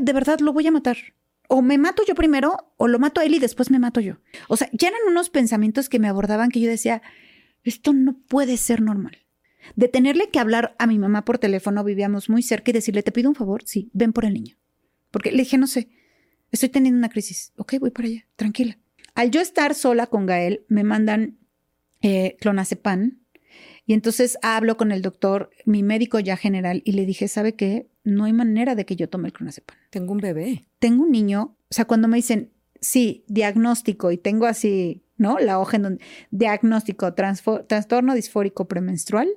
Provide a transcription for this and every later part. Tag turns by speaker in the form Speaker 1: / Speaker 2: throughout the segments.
Speaker 1: de verdad lo voy a matar. O me mato yo primero, o lo mato a él y después me mato yo. O sea, ya eran unos pensamientos que me abordaban que yo decía, esto no puede ser normal. De tenerle que hablar a mi mamá por teléfono, vivíamos muy cerca y decirle, te pido un favor, sí, ven por el niño. Porque le dije, no sé, estoy teniendo una crisis. Ok, voy para allá, tranquila. Al yo estar sola con Gael, me mandan eh, clonazepam y entonces hablo con el doctor, mi médico ya general, y le dije, ¿sabe qué? No hay manera de que yo tome el clonazepam.
Speaker 2: Tengo un bebé.
Speaker 1: Tengo un niño, o sea, cuando me dicen, sí, diagnóstico, y tengo así, ¿no? La hoja en donde, diagnóstico, trastorno disfórico premenstrual,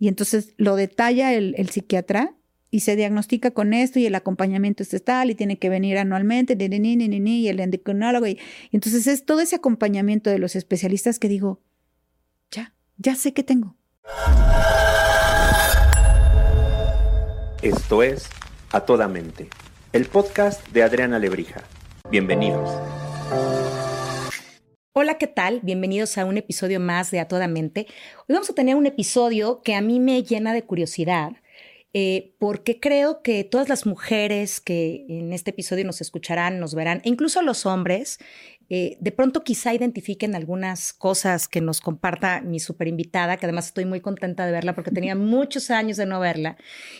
Speaker 1: y entonces lo detalla el, el, psiquiatra y se diagnostica con esto y el acompañamiento es tal y tiene que venir anualmente, ni, ni, ni, ni, y el endocrinólogo. Y, y entonces es todo ese acompañamiento de los especialistas que digo, ya, ya sé que tengo.
Speaker 3: Esto es A Toda Mente, el podcast de Adriana Lebrija. Bienvenidos.
Speaker 2: Hola, ¿qué tal? Bienvenidos a un episodio más de A Toda Mente. Hoy vamos a tener un episodio que a mí me llena de curiosidad. Eh, porque creo que todas las mujeres que en este episodio nos escucharán, nos verán, e incluso los hombres, eh, de pronto quizá identifiquen algunas cosas que nos comparta mi super invitada, que además estoy muy contenta de verla porque tenía muchos años de no verla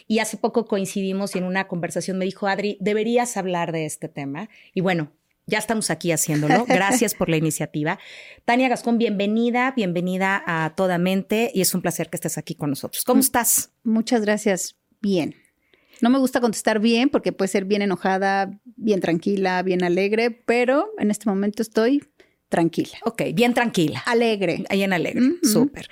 Speaker 2: y hace poco coincidimos y en una conversación me dijo, Adri, deberías hablar de este tema. Y bueno, ya estamos aquí haciéndolo. Gracias por la iniciativa. Tania Gascón, bienvenida, bienvenida a Toda Mente y es un placer que estés aquí con nosotros. ¿Cómo estás?
Speaker 1: Muchas gracias. Bien. No me gusta contestar bien porque puede ser bien enojada, bien tranquila, bien alegre, pero en este momento estoy tranquila.
Speaker 2: Ok, bien tranquila.
Speaker 1: Alegre.
Speaker 2: Ahí en alegre. Súper.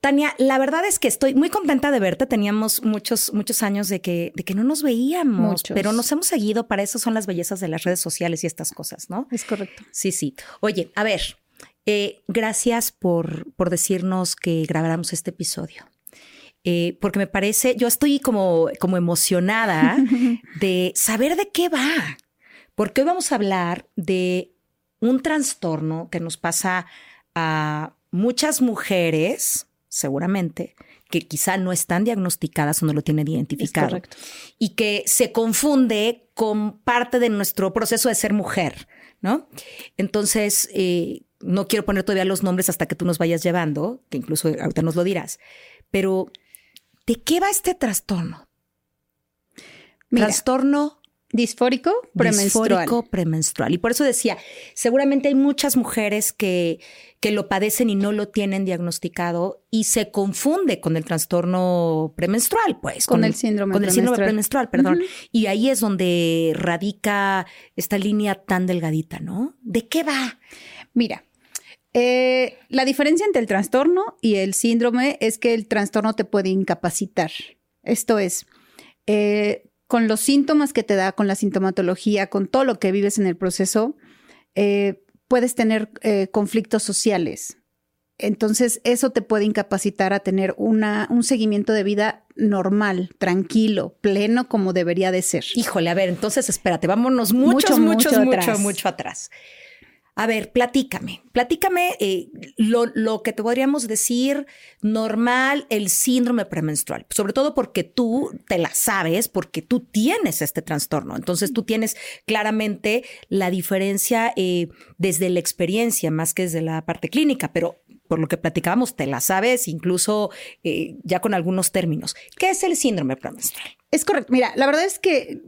Speaker 2: Tania, la verdad es que estoy muy contenta de verte. Teníamos muchos, muchos años de que, de que no nos veíamos, pero nos hemos seguido. Para eso son las bellezas de las redes sociales y estas cosas, ¿no?
Speaker 1: Es correcto.
Speaker 2: Sí, sí. Oye, a ver, eh, gracias por, por decirnos que grabáramos este episodio. Eh, porque me parece, yo estoy como, como emocionada de saber de qué va, porque hoy vamos a hablar de un trastorno que nos pasa a muchas mujeres, seguramente, que quizá no están diagnosticadas o no lo tienen identificado. Y que se confunde con parte de nuestro proceso de ser mujer, ¿no? Entonces, eh, no quiero poner todavía los nombres hasta que tú nos vayas llevando, que incluso ahorita nos lo dirás, pero ¿De qué va este trastorno? trastorno
Speaker 1: disfórico premenstrual.
Speaker 2: Disfórico premenstrual. Y por eso decía, seguramente hay muchas mujeres que, que lo padecen y no lo tienen diagnosticado y se confunde con el trastorno premenstrual, pues.
Speaker 1: Con, el síndrome
Speaker 2: Con el síndrome premenstrual, perdón. Y ahí es donde radica esta línea tan delgadita, ¿no? ¿De qué va?
Speaker 1: Mira, eh, la diferencia entre el trastorno y el síndrome es que el trastorno te puede incapacitar. Esto es, eh, con los síntomas que te da, con la sintomatología, con todo lo que vives en el proceso, eh, puedes tener conflictos sociales. Entonces, eso te puede incapacitar a tener una, un seguimiento de vida normal, tranquilo, pleno, como debería de ser.
Speaker 2: Híjole, a ver, entonces espérate, vámonos mucho, mucho, mucho, mucho, mucho atrás. A ver, platícame, platícame eh, lo, que te podríamos decir normal, el síndrome premenstrual, sobre todo porque tú te la sabes, porque tú tienes este trastorno. Entonces tú tienes claramente la diferencia eh, desde la experiencia más que desde la parte clínica, pero por lo que platicábamos, te la sabes, incluso eh, ya con algunos términos. ¿Qué es el síndrome premenstrual?
Speaker 1: Es correcto. Mira, la verdad es que,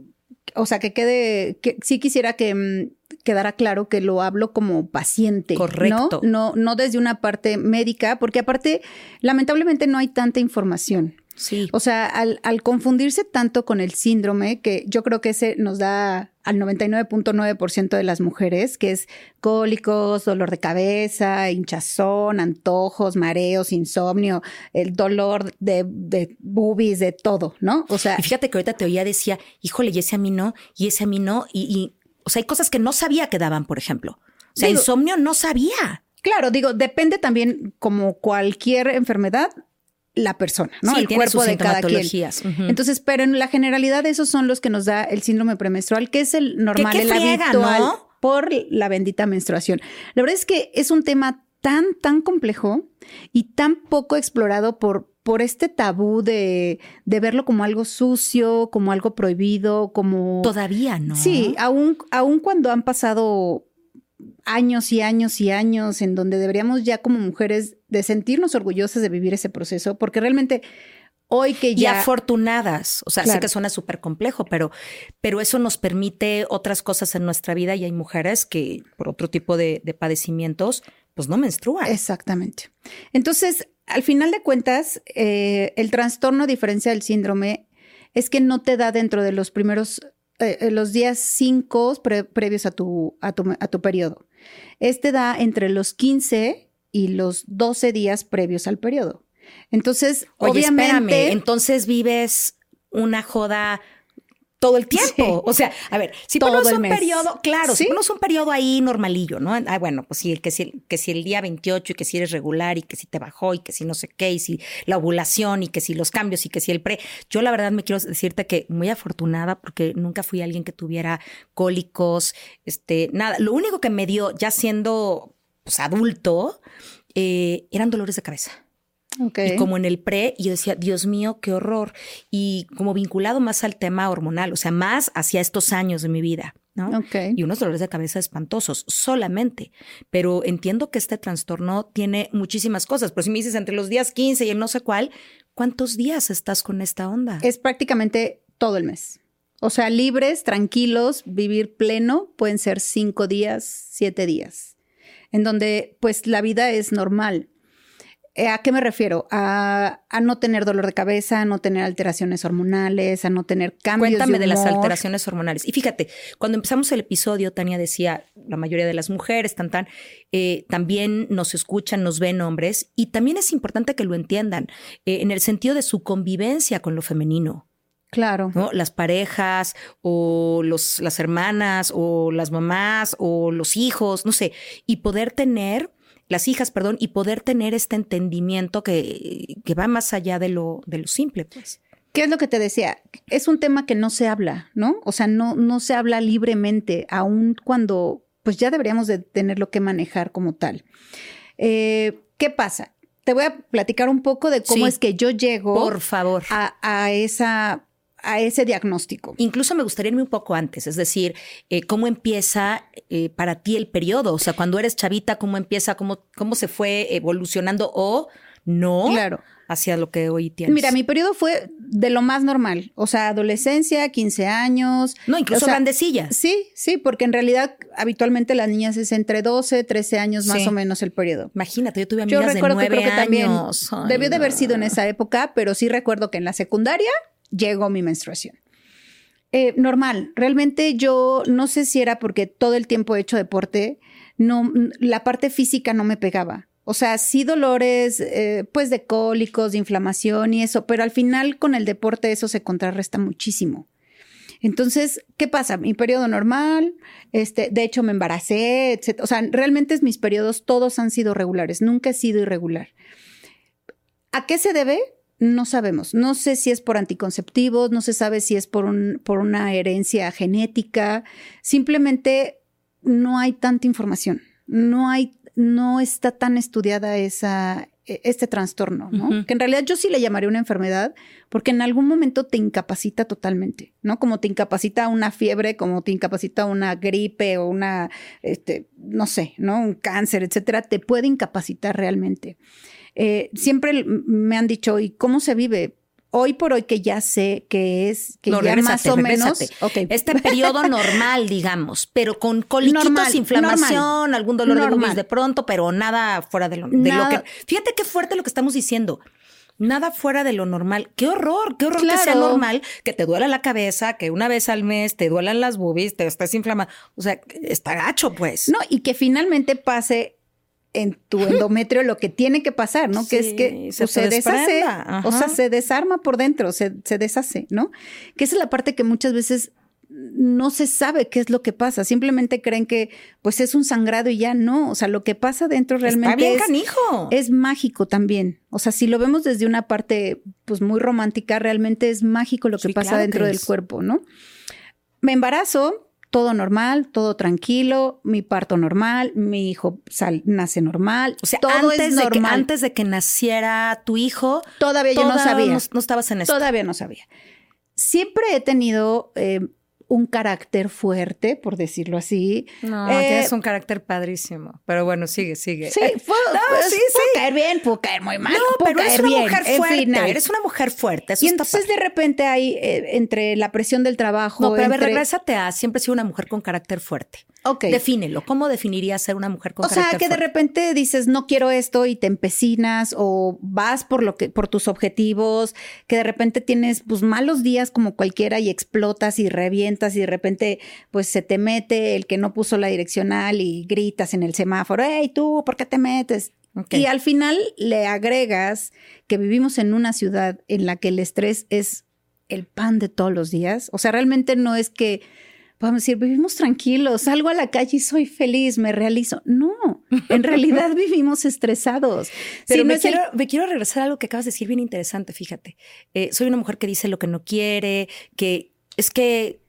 Speaker 1: o sea, que quede, que sí quisiera que mm, quedara claro que lo hablo como paciente.
Speaker 2: Correcto.
Speaker 1: ¿no? No, no desde una parte médica, porque aparte, lamentablemente no hay tanta información.
Speaker 2: Sí.
Speaker 1: O sea, al, al, confundirse tanto con el síndrome, que yo creo que ese nos da al 99.9% de las mujeres, que es cólicos, dolor de cabeza, hinchazón, antojos, mareos, insomnio, el dolor de, de boobies, de todo, ¿no?
Speaker 2: O sea. Y fíjate que ahorita te oía decía, híjole, y ese a mí no, y ese a mí no, y, y o sea, hay cosas que no sabía que daban, por ejemplo. O sea, insomnio no sabía.
Speaker 1: Claro, digo, depende también, como cualquier enfermedad, la persona, ¿no?
Speaker 2: el cuerpo de cada quien.
Speaker 1: Entonces, pero en la generalidad esos son los que nos da el síndrome premenstrual, que es el normal, el habitual por la bendita menstruación. La verdad es que es un tema tan, tan complejo y tan poco explorado por, por este tabú de, de, verlo como algo sucio, como algo prohibido, como...
Speaker 2: Todavía no.
Speaker 1: Sí, aún, aún cuando han pasado años y años y años en donde deberíamos ya como mujeres de sentirnos orgullosas de vivir ese proceso, porque realmente hoy que ya...
Speaker 2: Y afortunadas, o sea, sé que suena súper complejo, pero, pero eso nos permite otras cosas en nuestra vida y hay mujeres que por otro tipo de, de padecimientos, pues no menstruan.
Speaker 1: Exactamente. Entonces, al final de cuentas, eh, el trastorno, a diferencia del síndrome, es que no te da dentro de los primeros, eh, eh, los días cinco previos a tu, a, tu, a tu periodo. Este da entre los 15 y los 12 días previos al periodo. Entonces,
Speaker 2: Oye,
Speaker 1: obviamente.
Speaker 2: Espérame, entonces vives una joda todo el tiempo. O sea, a ver, si todo ponemos un periodo, claro, si ponemos un periodo ahí normalillo, ¿no? Ah, bueno, pues sí, que si, que si el día 28 y que si eres regular y que si te bajó y que si no sé qué y si la ovulación y que si los cambios y que si el pre. Yo la verdad me quiero decirte que muy afortunada porque nunca fui alguien que tuviera cólicos, este, nada. Lo único que me dio ya siendo pues, adulto eh, eran dolores de cabeza. Y como en el pre, yo decía, Dios mío, qué horror. Y como vinculado más al tema hormonal, o sea, más hacia estos años de mi vida, ¿no? Y unos dolores de cabeza espantosos, solamente. Pero entiendo que este trastorno tiene muchísimas cosas. Pero si me dices entre los días 15 y el no sé cuál, ¿cuántos días estás con esta onda?
Speaker 1: Es prácticamente todo el mes. O sea, libres, tranquilos, vivir pleno, pueden ser cinco días, siete días, en donde pues la vida es normal eh, ¿A qué me refiero? A, no tener dolor de cabeza, a no tener alteraciones hormonales, a no tener cambios.
Speaker 2: Cuéntame
Speaker 1: de,
Speaker 2: de, las alteraciones hormonales. Y fíjate, cuando empezamos el episodio, Tania decía, la mayoría de las mujeres tan, tan, eh, también nos escuchan, nos ven hombres, y también es importante que lo entiendan eh, en el sentido de su convivencia con lo femenino.
Speaker 1: Claro.
Speaker 2: ¿no? Las parejas o los, las hermanas o las mamás o los hijos, no sé, y poder tener las hijas, perdón, y poder tener este entendimiento que, que va más allá de lo, de lo simple, pues.
Speaker 1: ¿Qué es lo que te decía? Es un tema que no se habla, ¿no? O sea, no, no se habla libremente, aun cuando pues ya deberíamos de tenerlo que manejar como tal. Eh, ¿Qué pasa? Te voy a platicar un poco de cómo es que yo llego
Speaker 2: por favor.
Speaker 1: A, a, esa a ese diagnóstico.
Speaker 2: Incluso me gustaría irme un poco antes, es decir, eh, cómo empieza eh, para ti el periodo, o sea, cuando eres chavita, cómo empieza, cómo, cómo se fue evolucionando o no
Speaker 1: claro.
Speaker 2: hacia lo que hoy tienes.
Speaker 1: Mira, mi periodo fue de lo más normal, o sea, adolescencia, 15 años.
Speaker 2: No, incluso
Speaker 1: o sea,
Speaker 2: grandecillas.
Speaker 1: Sí, sí, porque en realidad habitualmente las niñas es entre 12, 13 años más sí. o menos el periodo.
Speaker 2: Imagínate, yo tuve amigas yo recuerdo de 9
Speaker 1: que creo que
Speaker 2: años.
Speaker 1: también debió de haber sido en esa época, pero sí recuerdo que en la secundaria llegó mi menstruación. Eh, normal, realmente yo no sé si era porque todo el tiempo he hecho deporte, no, la parte física no me pegaba. O sea, sí dolores, eh, pues de cólicos, de inflamación y eso, pero al final con el deporte eso se contrarresta muchísimo. Entonces, ¿qué pasa? Mi periodo normal, este, de hecho me embaracé, etc. O sea, realmente mis periodos todos han sido regulares, nunca he sido irregular. ¿A qué se debe? No sabemos. No sé si es por anticonceptivos, no se sabe si es por, un, por una herencia genética. Simplemente no hay tanta información. No hay, no está tan estudiada esa, este trastorno, ¿no? Uh -huh. Que en realidad yo sí le llamaría una enfermedad porque en algún momento te incapacita totalmente, ¿no? Como te incapacita una fiebre, como te incapacita una gripe o una, este, no sé, ¿no? Un cáncer, etcétera, te puede incapacitar realmente. Eh, siempre me han dicho, ¿y cómo se vive? Hoy por hoy que ya sé que es, que
Speaker 2: no,
Speaker 1: ya más o menos...
Speaker 2: Okay. Este periodo normal, digamos, pero con coliquitos, normal, inflamación, normal, algún dolor normal. de boobies de pronto, pero nada fuera de lo, de lo que... Fíjate qué fuerte lo que estamos diciendo. Nada fuera de lo normal. Qué horror, qué horror claro. que sea normal, que te duela la cabeza, que una vez al mes te duelan las boobies, te estés inflamado. O sea, está gacho, pues.
Speaker 1: No, y que finalmente pase en tu endometrio lo que tiene que pasar, ¿no?
Speaker 2: Sí,
Speaker 1: que es que
Speaker 2: se,
Speaker 1: se deshace,
Speaker 2: Ajá.
Speaker 1: o sea, se desarma por dentro, se, se, deshace, ¿no? Que esa es la parte que muchas veces no se sabe qué es lo que pasa, simplemente creen que pues es un sangrado y ya no, o sea, lo que pasa dentro realmente
Speaker 2: Está bien,
Speaker 1: es,
Speaker 2: canijo.
Speaker 1: es mágico también, o sea, si lo vemos desde una parte pues muy romántica, realmente es mágico lo que
Speaker 2: Sí,
Speaker 1: pasa
Speaker 2: claro
Speaker 1: dentro
Speaker 2: que
Speaker 1: del cuerpo, ¿no? Me embarazo, todo normal, todo tranquilo, mi parto normal, mi hijo nace normal.
Speaker 2: O sea, todo antes, es normal. De que, antes de que naciera tu hijo,
Speaker 1: todavía yo no sabía.
Speaker 2: No, estabas en eso.
Speaker 1: Todavía no sabía. Siempre he tenido eh, un carácter fuerte, por decirlo así.
Speaker 2: No, eh, tienes un carácter padrísimo. Pero bueno, sigue, sigue.
Speaker 1: Sí, puedo, pues, sí, puedo caer bien, puedo caer muy mal. No, pero
Speaker 2: eres una mujer fuerte. eres una mujer fuerte.
Speaker 1: y entonces de repente hay eh, entre la presión del trabajo.
Speaker 2: No, pero
Speaker 1: a ver,
Speaker 2: regrésate a siempre he sido una mujer con carácter fuerte.
Speaker 1: Ok.
Speaker 2: Defínelo. ¿Cómo definirías ser una mujer con
Speaker 1: o
Speaker 2: carácter?
Speaker 1: O sea, que de repente dices, no quiero esto y te empecinas o vas por lo que, por tus objetivos, que de repente tienes pues malos días como cualquiera y explotas y revientas y de repente pues se te mete el que no puso la direccional y gritas en el semáforo, hey tú, ¿por qué te metes? Y al final le agregas que vivimos en una ciudad en la que el estrés es el pan de todos los días. O sea, realmente no es que vamos a decir, vivimos tranquilos, salgo a la calle y soy feliz, me realizo. No, en realidad vivimos estresados.
Speaker 2: Pero me, quiero, me, quiero, regresar a algo que acabas de decir bien interesante, fíjate. Eh, soy una mujer que dice lo que no quiere, que es que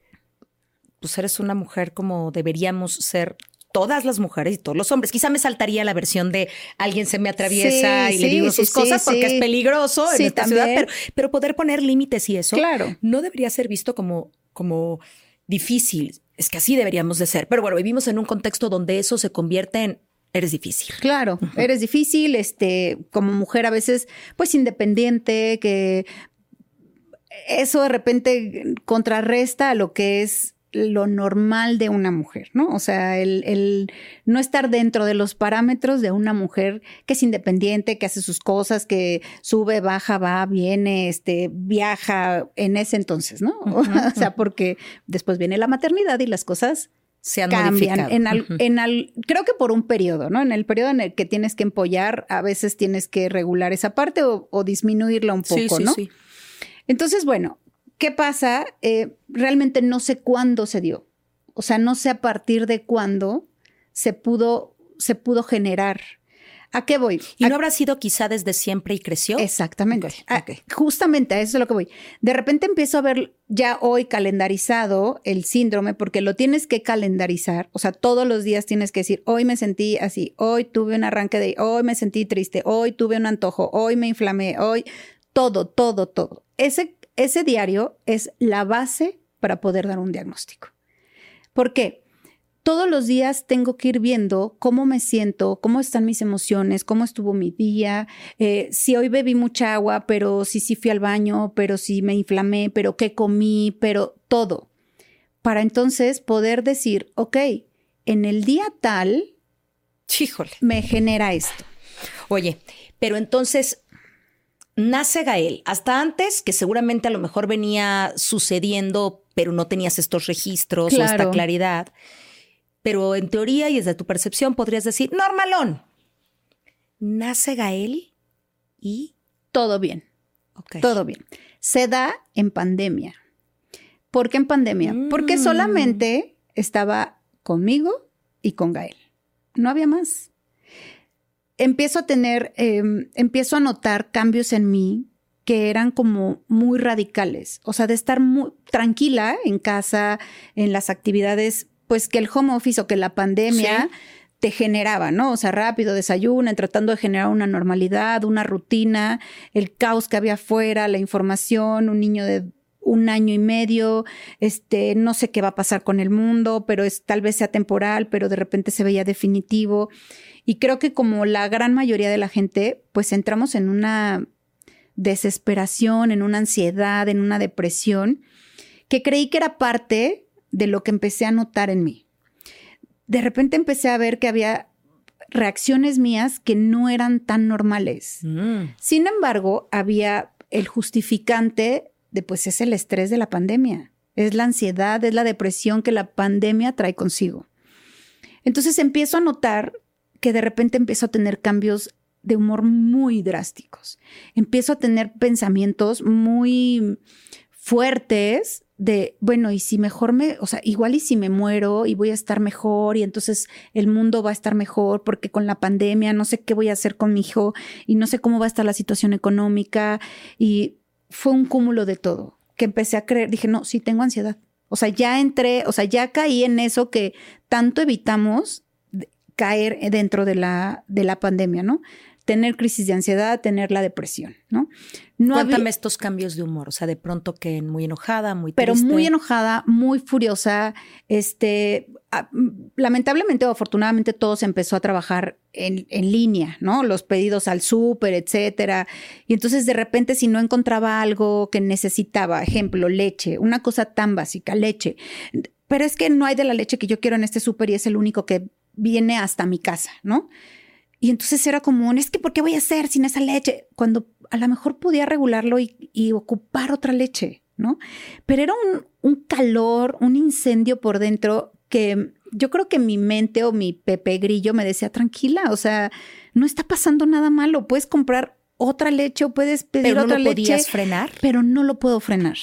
Speaker 2: pues eres una mujer como deberíamos ser todas las mujeres y todos los hombres. Quizá me saltaría la versión de alguien se me atraviesa y le digo sus cosas porque es peligroso en esta ciudad, pero, pero, poder poner límites y eso
Speaker 1: claro.
Speaker 2: no debería ser visto como, como difícil. Es que así deberíamos de ser. Pero bueno, vivimos en un contexto donde eso se convierte en eres difícil.
Speaker 1: Claro, eres difícil, este, como mujer a veces, pues independiente, que eso de repente contrarresta a lo que es lo normal de una mujer, ¿no? O sea, el, no estar dentro de los parámetros de una mujer que es independiente, que hace sus cosas, que sube, baja, va, viene, este, viaja en ese entonces, ¿no? o sea, porque después viene la maternidad y las cosas se cambian. En en creo que por un periodo, ¿no? En el periodo en el que tienes que empollar, a veces tienes que regular esa parte o, disminuirla un poco, ¿no? Sí. Entonces, bueno, ¿Qué pasa? Eh, realmente no sé cuándo se dio. O sea, no sé a partir de cuándo se pudo, se pudo generar. ¿A qué voy?
Speaker 2: ¿Y no habrá sido quizá desde siempre y creció?
Speaker 1: Exactamente. Justamente a eso es lo que voy. De repente empiezo a ver ya hoy calendarizado el síndrome porque lo tienes que calendarizar. O sea, todos los días tienes que decir, hoy me sentí así, hoy tuve un arranque de, hoy me sentí triste, hoy tuve un antojo, hoy me inflamé, hoy, todo, todo, todo. Ese ese diario es la base para poder dar un diagnóstico. ¿Por qué? Todos los días tengo que ir viendo cómo me siento, cómo están mis emociones, cómo estuvo mi día, eh, si hoy bebí mucha agua, pero si sí fui al baño, pero si me inflamé, pero qué comí, pero todo. Para entonces poder decir, ok, en el día tal, me genera esto.
Speaker 2: Oye, pero entonces nace Gael, hasta antes, que seguramente a lo mejor venía sucediendo, pero no tenías estos registros o esta claridad. Pero en teoría y desde tu percepción podrías decir, normalón. Nace Gael y...
Speaker 1: Todo bien. Todo bien. Se da en pandemia. ¿Por qué en pandemia? Porque mm. solamente estaba conmigo y con Gael. No había más empiezo a tener, em, empiezo a notar cambios en mí que eran como muy radicales, o sea, de estar muy tranquila en casa, en las actividades, pues que el home office o que la pandemia te generaba, ¿no? O sea, rápido, desayuno, tratando de generar una normalidad, una rutina, el caos que había afuera, la información, un niño de un año y medio, este, no sé qué va a pasar con el mundo, pero es tal vez sea temporal, pero de repente se veía definitivo. Y creo que como la gran mayoría de la gente, pues entramos en una desesperación, en una ansiedad, en una depresión, que creí que era parte de lo que empecé a notar en mí. De repente empecé a ver que había reacciones mías que no eran tan normales. Mm. Sin embargo, había el justificante de pues es el estrés de la pandemia, es la ansiedad, es la depresión que la pandemia trae consigo. Entonces empiezo a notar que de repente empiezo a tener cambios de humor muy drásticos. Empiezo a tener pensamientos muy fuertes de, bueno, y si mejor me, o sea, igual y si me muero y voy a estar mejor y entonces el mundo va a estar mejor porque con la pandemia no sé qué voy a hacer con mi hijo y no sé cómo va a estar la situación económica y fue un cúmulo de todo que empecé a creer, dije, no, sí tengo ansiedad. O sea, ya entré, o sea, ya caí en eso que tanto evitamos caer dentro de la, de la pandemia, ¿no? Tener crisis de ansiedad, tener la depresión, ¿no?
Speaker 2: no Cuéntame estos cambios de humor, o sea, de pronto que muy enojada, muy
Speaker 1: triste. Pero muy enojada, muy furiosa, este, lamentablemente o afortunadamente todo se empezó a trabajar en, en línea, ¿no? Los pedidos al súper, etcétera. Y entonces de repente si no encontraba algo que necesitaba, ejemplo, leche, una cosa tan básica, leche, pero es que no hay de la leche que yo quiero en este súper y es el único que viene hasta mi casa, ¿no? Y entonces era como, es que ¿por qué voy a hacer sin esa leche? Cuando a lo mejor podía regularlo y, ocupar otra leche, ¿no? Pero era un, un, calor, un incendio por dentro que yo creo que mi mente o mi Pepe Grillo me decía, tranquila, o sea, no está pasando nada malo, puedes comprar otra leche o puedes pedir
Speaker 2: pero
Speaker 1: no
Speaker 2: lo
Speaker 1: leche.
Speaker 2: podías frenar?
Speaker 1: Pero no lo puedo frenar.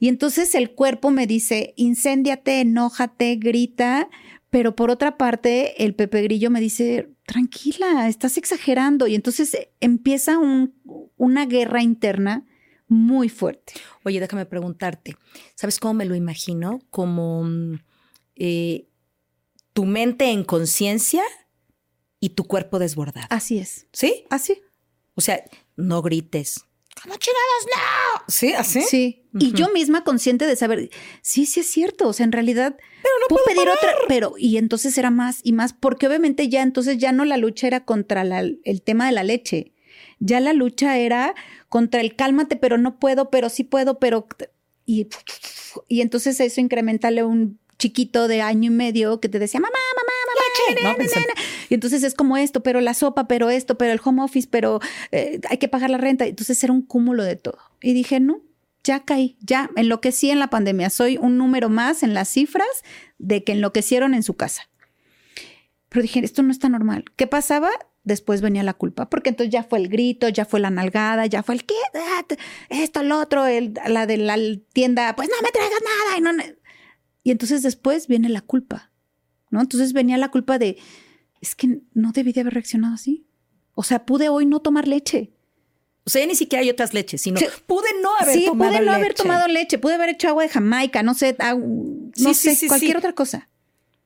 Speaker 1: Y entonces el cuerpo me dice, incéndiate, enójate, grita, pero por otra parte, el Pepe Grillo me dice, tranquila, estás exagerando. Y entonces eh, empieza una guerra interna muy fuerte.
Speaker 2: Oye, déjame preguntarte, ¿sabes cómo me lo imagino? Como mm, eh, tu mente en conciencia y tu cuerpo desbordado.
Speaker 1: Así es.
Speaker 2: ¿Sí?
Speaker 1: Así.
Speaker 2: O sea, no grites, ¿Cómo chingados no? ¿Sí? ¿Así?
Speaker 1: Sí. Y yo misma consciente de saber, sí, sí es cierto. O sea, en realidad pero no puedo, pedir otra, pero y entonces era más y más, porque obviamente ya entonces ya no la lucha era contra el tema de la leche. Ya la lucha era contra el cálmate, pero no puedo, pero sí puedo, pero y, y entonces eso incrementale un chiquito de año y medio que te decía, mamá, mamá, mamá, y entonces es como esto, pero la sopa, pero esto, pero el home office, pero eh, hay que pagar la renta. Entonces era un cúmulo de todo. Y dije, no, ya caí, ya enloquecí en la pandemia. Soy un número más en las cifras de que enloquecieron en su casa. Pero dije, esto no está normal. ¿Qué pasaba? Después venía la culpa, porque entonces ya fue el grito, ya fue la nalgada, ya fue el qué, esto, lo otro, el, la de la tienda, pues no me traigas nada. Y no, y entonces después viene la culpa, ¿no? Entonces venía la culpa de, es que no debí de haber reaccionado así. O sea, pude hoy no tomar leche.
Speaker 2: O sea, ni siquiera hay otras leches, sino pude no haber
Speaker 1: sí,
Speaker 2: tomado
Speaker 1: leche. pude no haber tomado leche, pude haber hecho agua de Jamaica, no sé, no sé, cualquier otra cosa.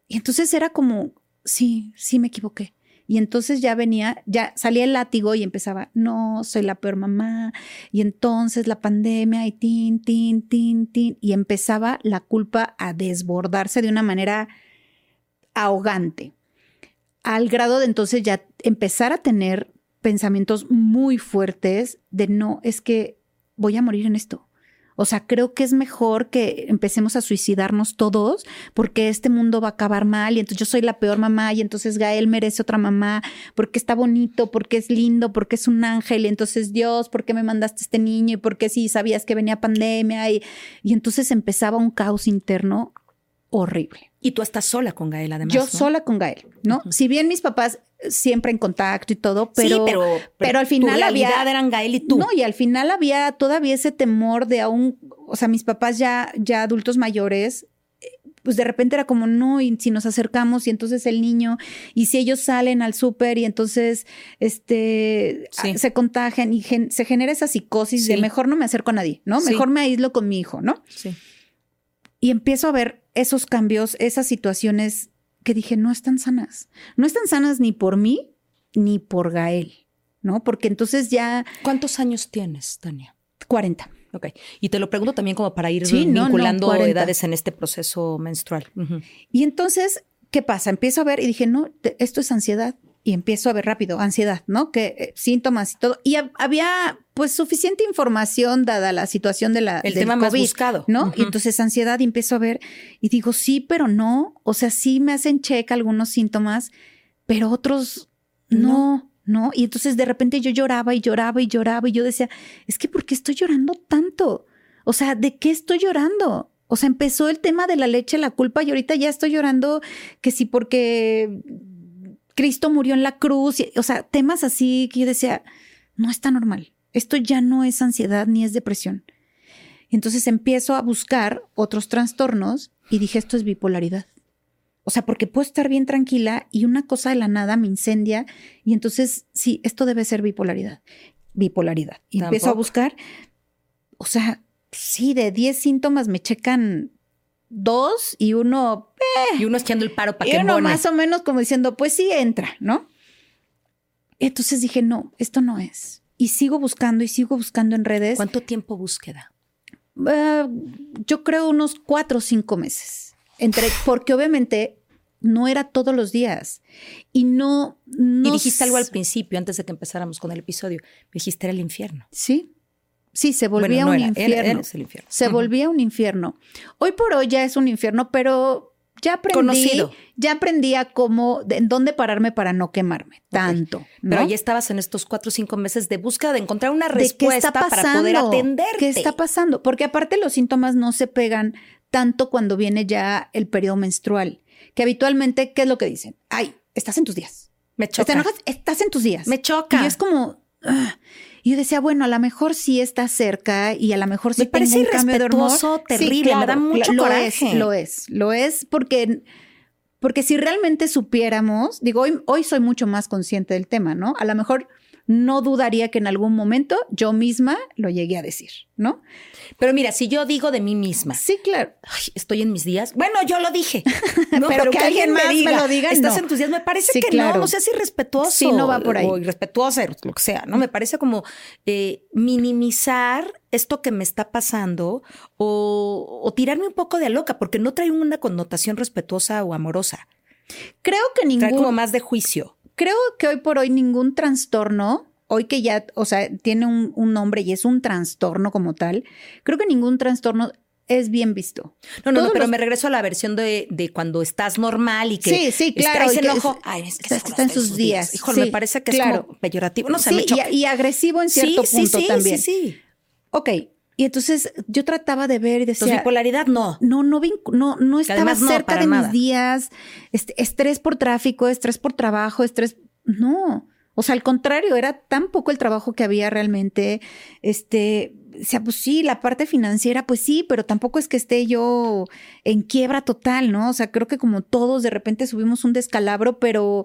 Speaker 1: Y entonces era como, sí, sí me equivoqué. Y entonces ya venía, ya salía el látigo y empezaba, no, soy la peor mamá. Y entonces la pandemia y tin, tin, tin, tin. Y empezaba la culpa a desbordarse de una manera ahogante. Al grado de entonces ya empezar a tener pensamientos muy fuertes de no, es que voy a morir en esto. O sea, creo que es mejor que empecemos a suicidarnos todos porque este mundo va a acabar mal y entonces yo soy la peor mamá y entonces Gael merece otra mamá porque está bonito, porque es lindo, porque es un ángel y entonces Dios, ¿por qué me mandaste este niño? y por qué si sabías que venía pandemia y, y entonces empezaba un caos interno horrible.
Speaker 2: Y tú estás sola con Gael, además.
Speaker 1: Yo sola con Gael, ¿no? Si bien mis papás siempre en contacto y todo, pero,
Speaker 2: pero,
Speaker 1: pero, al final
Speaker 2: tu
Speaker 1: había.
Speaker 2: eran Gael y tú.
Speaker 1: No, y al final había todavía ese temor de aún, o sea, mis papás ya, ya adultos mayores, pues de repente era como, no, y si nos acercamos y entonces el niño, y si ellos salen al súper y entonces este, se contagian y se genera esa psicosis de mejor no me acerco a nadie, ¿no? Mejor me aíslo con mi hijo, ¿no?
Speaker 2: Sí.
Speaker 1: Y empiezo a ver esos cambios, esas situaciones que dije, no están sanas. No están sanas ni por mí ni por Gael, ¿no? Porque entonces ya...
Speaker 2: ¿Cuántos años tienes, Tania?
Speaker 1: 40.
Speaker 2: Ok. Y te lo pregunto también como para ir vinculando edades en este proceso menstrual.
Speaker 1: Y entonces, ¿qué pasa? Empiezo a ver y dije, no, esto es ansiedad y empiezo a ver rápido, ansiedad, ¿no? Que eh, síntomas y todo. Y había pues suficiente información dada la situación de la
Speaker 2: el tema más buscado,
Speaker 1: ¿no? Y entonces ansiedad y empiezo a ver y digo, sí, pero no, o sea, sí me hacen check algunos síntomas, pero otros no, no, Y entonces de repente yo lloraba y lloraba y lloraba y yo decía, es que ¿por qué estoy llorando tanto? O sea, ¿de qué estoy llorando? O sea, empezó el tema de la leche, la culpa y ahorita ya estoy llorando que sí porque Cristo murió en la cruz, o sea, temas así que yo decía, no está normal. Esto ya no es ansiedad ni es depresión. entonces empiezo a buscar otros trastornos y dije, esto es bipolaridad. O sea, porque puedo estar bien tranquila y una cosa de la nada me incendia y entonces, sí, esto debe ser bipolaridad. Bipolaridad. Y empiezo a buscar, o sea, sí, de 10 síntomas me checan dos y uno...
Speaker 2: Y uno echando el paro para que
Speaker 1: uno más o menos como diciendo, pues sí, entra, ¿no? Entonces dije, no, esto no es. Y sigo buscando y sigo buscando en redes.
Speaker 2: ¿Cuánto tiempo búsqueda?
Speaker 1: Eh, yo creo unos cuatro o cinco meses. Entre, porque obviamente no era todos los días. Y no. no
Speaker 2: y dijiste algo al principio, antes de que empezáramos con el episodio. Me dijiste era el infierno.
Speaker 1: Sí. Sí, se volvía
Speaker 2: Bueno, no
Speaker 1: un
Speaker 2: era, era-
Speaker 1: infierno.
Speaker 2: el infierno.
Speaker 1: Se volvía un infierno. Hoy por hoy ya es un infierno, pero ya aprendí.
Speaker 2: Conocido.
Speaker 1: Ya aprendí a cómo, de- en dónde pararme para no quemarme tanto. ¿no?
Speaker 2: Pero ya estabas en estos cuatro o cinco meses de búsqueda de encontrar una respuesta
Speaker 1: pasando,
Speaker 2: para poder atenderte.
Speaker 1: ¿Qué está pasando? Porque aparte los síntomas no se pegan tanto cuando viene ya el periodo menstrual, que habitualmente, ¿qué es lo que dicen? Ay, estás en tus días.
Speaker 2: Me
Speaker 1: ¿Te
Speaker 2: choca.
Speaker 1: enojas? Estás en tus días.
Speaker 2: Me choca.
Speaker 1: Y es como... ah. Y yo decía, bueno, a lo mejor sí está cerca y a lo mejor sí
Speaker 2: Me parece
Speaker 1: un de
Speaker 2: irrespetuoso, terrible, me da mucho
Speaker 1: lo
Speaker 2: coraje.
Speaker 1: Es, lo es, lo es porque... Porque si realmente supiéramos, digo, hoy, hoy soy mucho más consciente del tema, ¿no? A lo mejor no dudaría que en algún momento yo misma lo llegué a decir, ¿no?
Speaker 2: Pero mira, si yo digo de mí misma,
Speaker 1: Sí, claro.
Speaker 2: "Ay, estoy en mis días. Bueno, yo lo dije. No,
Speaker 1: Pero que alguien más me lo diga,
Speaker 2: Estás
Speaker 1: no.
Speaker 2: en tus días. Me parece
Speaker 1: Sí,
Speaker 2: que
Speaker 1: claro.
Speaker 2: no, no seas irrespetuoso.
Speaker 1: Sí, no va por ahí.
Speaker 2: O irrespetuosa, lo que sea. No me parece como eh, minimizar esto que me está pasando o, o tirarme un poco de loca, porque no trae una connotación respetuosa o amorosa.
Speaker 1: Creo que
Speaker 2: Trae como
Speaker 1: ningún,
Speaker 2: más de juicio.
Speaker 1: Creo que hoy por hoy ningún trastorno, hoy que ya, o sea, tiene un, un nombre y es un trastorno como tal, creo que ningún trastorno es bien visto.
Speaker 2: No, no, no, pero
Speaker 1: los-
Speaker 2: me regreso a la versión de, de cuando estás normal y que
Speaker 1: Sí, sí, claro,
Speaker 2: traes enojo.
Speaker 1: es-
Speaker 2: Ay, es que
Speaker 1: está- en sus días.
Speaker 2: Híjole,
Speaker 1: Sí,
Speaker 2: me parece que
Speaker 1: claro.
Speaker 2: es como peyorativo. No sé,
Speaker 1: sí,
Speaker 2: me
Speaker 1: y, y agresivo en cierto
Speaker 2: sí,
Speaker 1: punto
Speaker 2: sí, sí,
Speaker 1: también.
Speaker 2: Sí, sí.
Speaker 1: Ok, y entonces yo trataba de ver y
Speaker 2: Entonces,
Speaker 1: decía...
Speaker 2: bipolaridad no.
Speaker 1: No, no, no, no estaba
Speaker 2: no,
Speaker 1: cerca de
Speaker 2: nada.
Speaker 1: mis días. Este, estrés por tráfico, estrés por trabajo, estrés. No. O sea, al contrario, era tan poco el trabajo que había realmente. Este, o sea, pues sí, la parte financiera, pues sí, pero tampoco es que esté yo en quiebra total, ¿no? O sea, creo que como todos de repente subimos un descalabro, pero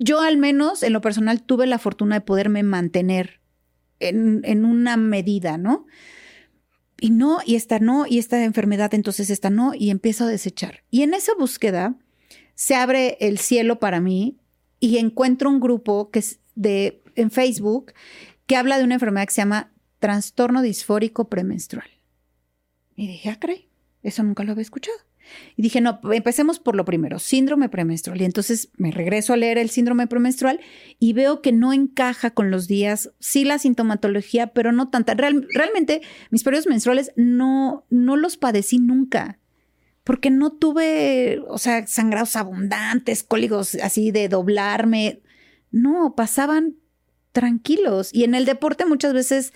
Speaker 1: yo al menos en lo personal tuve la fortuna de poderme mantener en, en una medida, ¿no? y no, y esta no, y esta enfermedad, entonces esta no, y empiezo a desechar. Y en esa búsqueda se abre el cielo para mí y encuentro un grupo que es de, en Facebook que habla de una enfermedad que se llama trastorno disfórico premenstrual. Y dije, ah, caray, eso nunca lo había escuchado. Y dije, no, empecemos por lo primero, síndrome premenstrual. Y entonces me regreso a leer el síndrome premenstrual y veo que no encaja con los días, sí la sintomatología, pero no tanta. Real- realmente mis periodos menstruales no, no los padecí nunca, porque no tuve, o sea, sangrados abundantes, cólicos así de doblarme. No, pasaban tranquilos. Y en el deporte muchas veces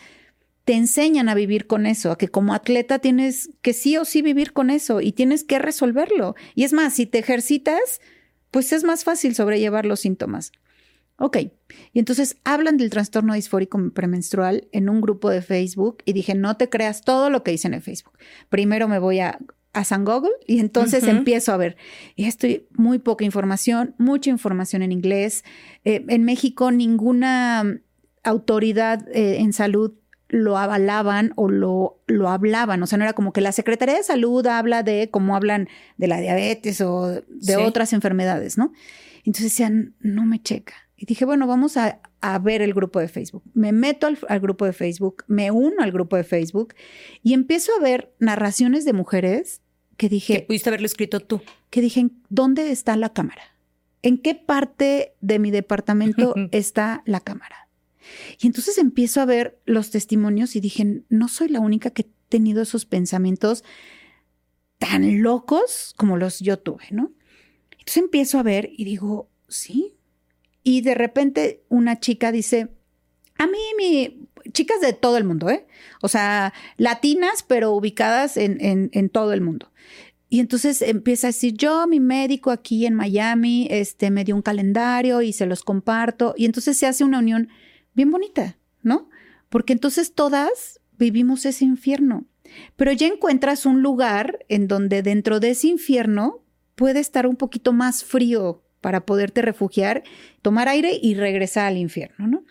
Speaker 1: te enseñan a vivir con eso, a que como atleta tienes que sí o sí vivir con eso y tienes que resolverlo. Y es más, si te ejercitas, pues es más fácil sobrellevar los síntomas. Ok, y entonces hablan del trastorno disfórico premenstrual en un grupo de Facebook y dije, no te creas todo lo que dicen en Facebook. Primero me voy a, a San Google y entonces empiezo a ver. Y estoy muy poca información, mucha información en inglés. Eh, en México ninguna autoridad eh, en salud lo avalaban o lo, lo hablaban. O sea, no era como que la Secretaría de Salud habla de cómo hablan de la diabetes o de
Speaker 2: Sí.
Speaker 1: otras enfermedades, ¿no? Entonces decían, no me checa. Y dije, bueno, vamos a, a ver el grupo de Facebook. Me meto al, al grupo de Facebook, me uno al grupo de Facebook y empiezo a ver narraciones de mujeres que
Speaker 2: Que
Speaker 1: dije,
Speaker 2: pudiste haberlo escrito tú.
Speaker 1: que dije, ¿dónde está la cámara? ¿En qué parte de mi departamento está la cámara? Y entonces empiezo a ver los testimonios y dije, no soy la única que he tenido esos pensamientos tan locos como los yo tuve, ¿no? Entonces empiezo a ver y digo, sí. Y de repente una chica dice, a mí, mi, chicas de todo el mundo, ¿eh? O sea, latinas, pero ubicadas en, en, en todo el mundo. Y entonces empieza a decir, yo, mi médico aquí en Miami, este, me dio un calendario y se los comparto. Y entonces se hace una unión bien bonita, ¿no? Porque entonces todas vivimos ese infierno. Pero ya encuentras un lugar en donde dentro de ese infierno puede estar un poquito más frío para poderte refugiar, tomar aire y regresar al infierno, ¿no?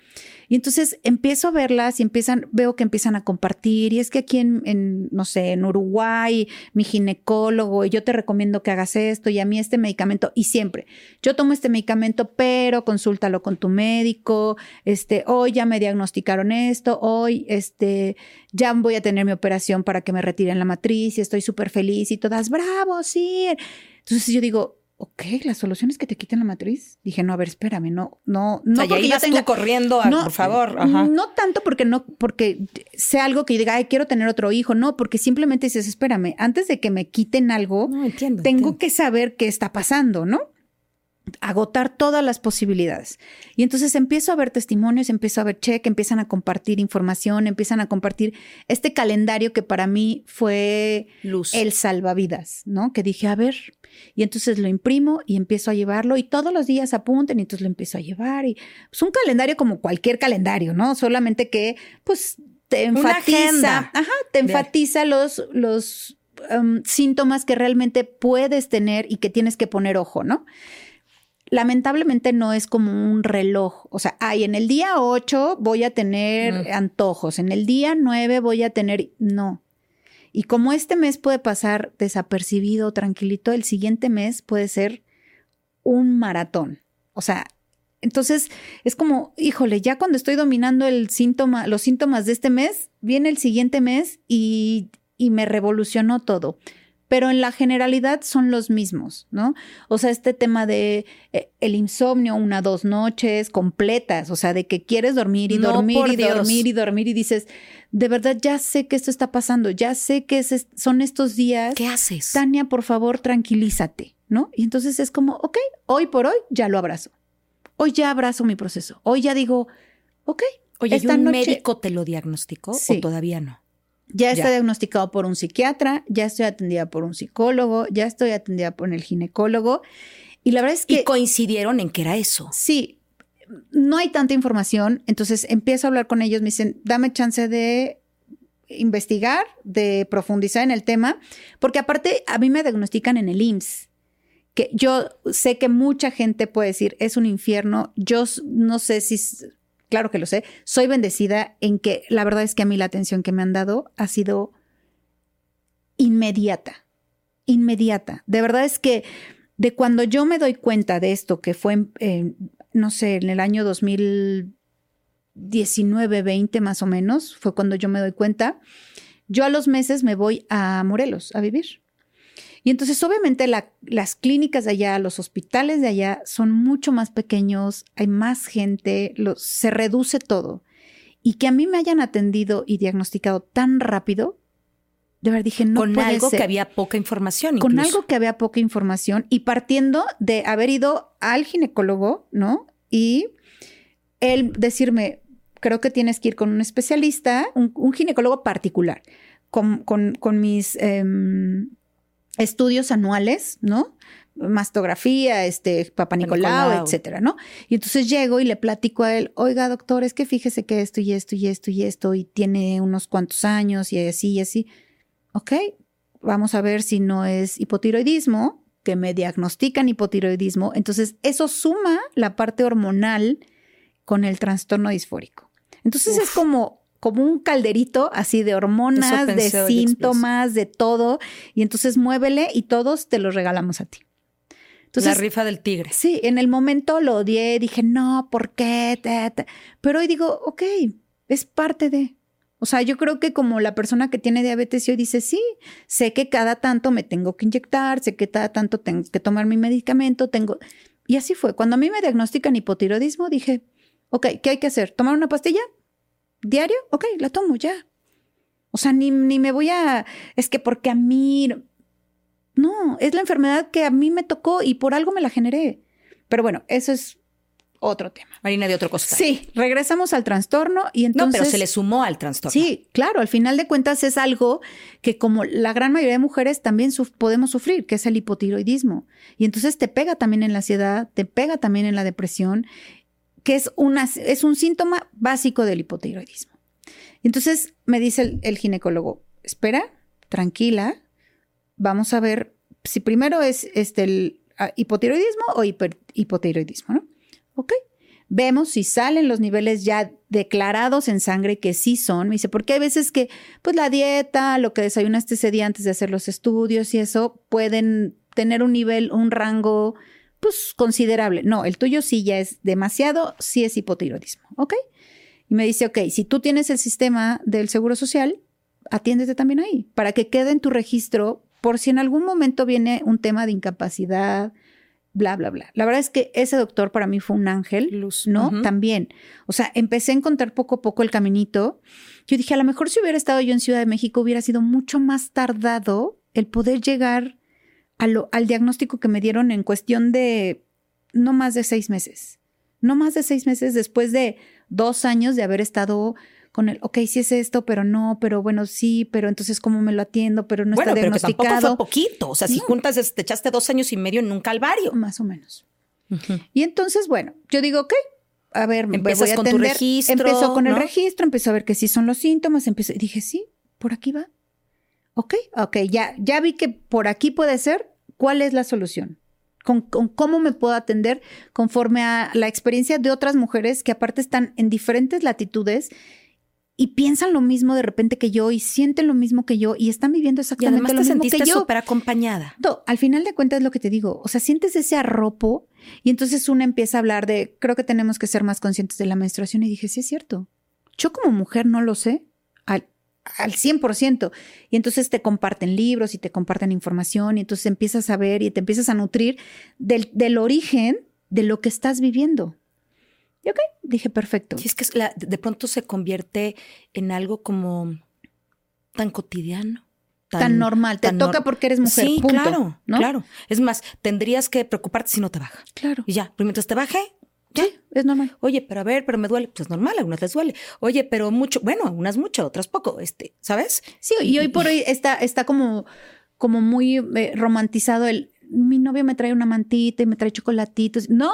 Speaker 1: Y entonces empiezo a verlas y empiezan, veo que empiezan a compartir. Y es que aquí en, no sé, en Uruguay, mi ginecólogo, yo te recomiendo que hagas esto y a mí este medicamento. Y siempre, yo tomo este medicamento, pero consúltalo con tu médico. Este, hoy ya me diagnosticaron esto, hoy, este, ya voy a tener mi operación para que me retiren la matriz y estoy súper feliz y todas, bravo, sí. Entonces yo digo, ok, la solución es que te quiten la matriz. Dije, no, a ver, espérame, no, no, no.
Speaker 2: O sea, ya tú corriendo, a, por favor. Ajá.
Speaker 1: No tanto porque no, porque sea algo que yo diga, ay, quiero tener otro hijo. No, porque simplemente dices, espérame, antes de que me quiten algo, tengo que saber qué está pasando, ¿no? Agotar todas las posibilidades. Y entonces empiezo a ver testimonios, empiezo a ver check, empiezan a compartir información, empiezan a compartir este calendario que para mí fue
Speaker 2: Luz.
Speaker 1: el salvavidas, ¿no? Que dije, a ver, y entonces lo imprimo y empiezo a llevarlo y todos los días apunten y entonces lo empiezo a llevar y es pues, un calendario como cualquier calendario, ¿no? Solamente que pues te enfatiza, ajá, te enfatiza los los um, síntomas que realmente puedes tener y que tienes que poner ojo, ¿no? Lamentablemente no es como un reloj. O sea, ay, en el día 8 voy a tener antojos, en el día 9 voy a tener... No. Y como este mes puede pasar desapercibido, tranquilito, el siguiente mes puede ser un maratón. O sea, entonces es como, híjole, ya cuando estoy dominando el síntoma, los síntomas de este mes, viene el siguiente mes y, y me revolucionó todo pero en la generalidad son los mismos, ¿no? O sea, este tema de eh, el insomnio, una, dos noches completas, o sea, de que quieres dormir y dormir y dormir y dormir y dices, de verdad ya sé que esto está pasando, ya sé que son estos días.
Speaker 2: ¿Qué haces?
Speaker 1: Tania, por favor, tranquilízate, ¿no? Y entonces es como, ok, hoy por hoy ya lo abrazo. Hoy ya abrazo mi proceso. Hoy ya digo, ok.
Speaker 2: Oye, esta un médico te lo diagnosticó o todavía no?
Speaker 1: Ya está diagnosticado por un psiquiatra, ya estoy atendida por un psicólogo, ya estoy atendida por el ginecólogo. Y la verdad es que...
Speaker 2: Y coincidieron en que era eso.
Speaker 1: Sí, no hay tanta información, entonces empiezo a hablar con ellos, me dicen, dame chance de investigar, de profundizar en el tema, porque aparte a mí me diagnostican en el IMSS, que yo sé que mucha gente puede decir, es un infierno, yo no sé si claro que lo sé, soy bendecida en que la verdad es que a mí la atención que me han dado ha sido inmediata, inmediata. De verdad es que de cuando yo me doy cuenta de esto, que fue, no sé, en el año 2019, 20 más o menos, fue cuando yo me doy cuenta, yo a los meses me voy a Morelos a vivir. Y entonces obviamente las clínicas de allá, los hospitales de allá son mucho más pequeños, hay más gente, se reduce todo. Y que a mí me hayan atendido y diagnosticado tan rápido, de verdad dije, no
Speaker 2: Con
Speaker 1: algo
Speaker 2: que había poca información.
Speaker 1: Con algo que había poca información y partiendo de haber ido al ginecólogo, ¿no? Y él decirme, creo que tienes que ir con un especialista, un, ginecólogo particular, con, mis em, estudios anuales, ¿no? Mastografía, este, Papa Nicolau, etcétera, ¿no? Y entonces llego y le platico a él, oiga, doctor, es que fíjese que esto y esto y esto y esto, y tiene unos cuantos años y así y así. Ok, vamos a ver si no es hipotiroidismo, que me diagnostican hipotiroidismo. Entonces, eso suma la parte hormonal con el trastorno disfórico. Entonces es como como un calderito así de hormonas, de síntomas, de todo. Y entonces muévele y todos te los regalamos a ti.
Speaker 2: Entonces, la rifa del tigre.
Speaker 1: Sí, en el momento lo odié, dije, no, ¿por qué? Pero hoy digo, ok, es parte de. O sea, yo creo que como la persona que tiene diabetes hoy dice, sí, sé que cada tanto me tengo que inyectar, sé que cada tanto tengo que tomar mi medicamento, tengo... Y así fue. Cuando a mí me diagnostican hipotiroidismo, dije, ok, ¿qué hay que hacer? ¿Tomar una pastilla? Diario, ok, la tomo ya. O sea, ni, ni me voy a, es que porque a mí, no, es la enfermedad que a mí me tocó y por algo me la generé. Pero bueno, eso es otro tema.
Speaker 2: Marina de otro costal.
Speaker 1: Sí, regresamos al trastorno y entonces...
Speaker 2: No, pero se le sumó al trastorno.
Speaker 1: Sí, claro, al final de cuentas es algo que como la gran mayoría de mujeres también podemos sufrir, que es el hipotiroidismo. Y entonces te pega también en la ansiedad, te pega también en la depresión que es, una, es un síntoma básico del hipotiroidismo. Entonces me dice el, ginecólogo, espera, tranquila, vamos a ver si primero es este, el ah, hipotiroidismo o hipertiroidismo, ¿no? Ok, vemos si salen los niveles ya declarados en sangre que sí son. Me dice, porque hay veces que, pues la dieta, lo que desayunaste ese día antes de hacer los estudios y eso, pueden tener un nivel, un rango, pues considerable. No, el tuyo sí ya es demasiado, sí es hipotiroidismo, ¿ok? Y me dice, ok, si tú tienes el sistema del Seguro Social, atiéndete también ahí, para que quede en tu registro por si en algún momento viene un tema de incapacidad, bla, bla, bla. La verdad es que ese doctor para mí fue un ángel,
Speaker 2: Luz.
Speaker 1: ¿no? También. O sea, empecé a encontrar poco a poco el caminito. Yo dije, a lo mejor si hubiera estado yo en Ciudad de México hubiera sido mucho más tardado el poder llegar a lo- al diagnóstico que me dieron en cuestión de no más de seis meses. No más de seis meses después de dos años de haber estado con el, ok, sí es esto, pero no, pero bueno, sí, pero entonces cómo me lo atiendo, pero no
Speaker 2: bueno,
Speaker 1: está
Speaker 2: pero que tampoco
Speaker 1: diagnosticado.
Speaker 2: fue poquito. O sea, si juntas, te echaste dos años y medio en un calvario.
Speaker 1: Más o menos. Y entonces, bueno, yo digo, ok, a ver, me
Speaker 2: Empiezas
Speaker 1: voy a
Speaker 2: con tu registro,
Speaker 1: Empezó con el registro, empezó a ver que sí son los síntomas, empezó, y dije, sí, por aquí va. Ok, ok, ya, ya vi que por aquí puede ser, ¿cuál es la solución? Con, con cómo me puedo atender conforme a la experiencia de otras mujeres que aparte están en diferentes latitudes y piensan lo mismo de repente que yo y sienten lo mismo que yo y están viviendo
Speaker 2: Y
Speaker 1: exactamente
Speaker 2: además
Speaker 1: lo
Speaker 2: te
Speaker 1: mismo
Speaker 2: sentiste
Speaker 1: que yo.
Speaker 2: súper acompañada.
Speaker 1: No, al final de cuentas es lo que te digo. O sea, sientes ese arropo y entonces una empieza a hablar de, creo que tenemos que ser más conscientes de la menstruación. Y dije, sí es cierto. Yo como mujer no lo sé al, al 100%. Y entonces te comparten libros y te comparten información y entonces empiezas a ver y te empiezas a nutrir del, del origen de lo que estás viviendo. Y ok, dije, perfecto.
Speaker 2: Y es que la- de pronto se convierte en algo como tan cotidiano.
Speaker 1: Tan, normal. Te toca
Speaker 2: nor-
Speaker 1: porque eres mujer.
Speaker 2: Sí,
Speaker 1: punto,
Speaker 2: claro,
Speaker 1: ¿no?
Speaker 2: claro. Es más, tendrías que preocuparte si no te baja.
Speaker 1: Claro.
Speaker 2: Y ya, pero mientras te baje, ya.
Speaker 1: Sí, es normal.
Speaker 2: Oye, pero a ver, pero me duele. Pues es normal, a algunas les duele. Oye, pero mucho, bueno, a unas mucho, a otras poco, este, ¿sabes?
Speaker 1: Sí, y hoy por hoy está, está como, como muy eh, romantizado el mi novio me trae una mantita y me trae chocolatitos. No,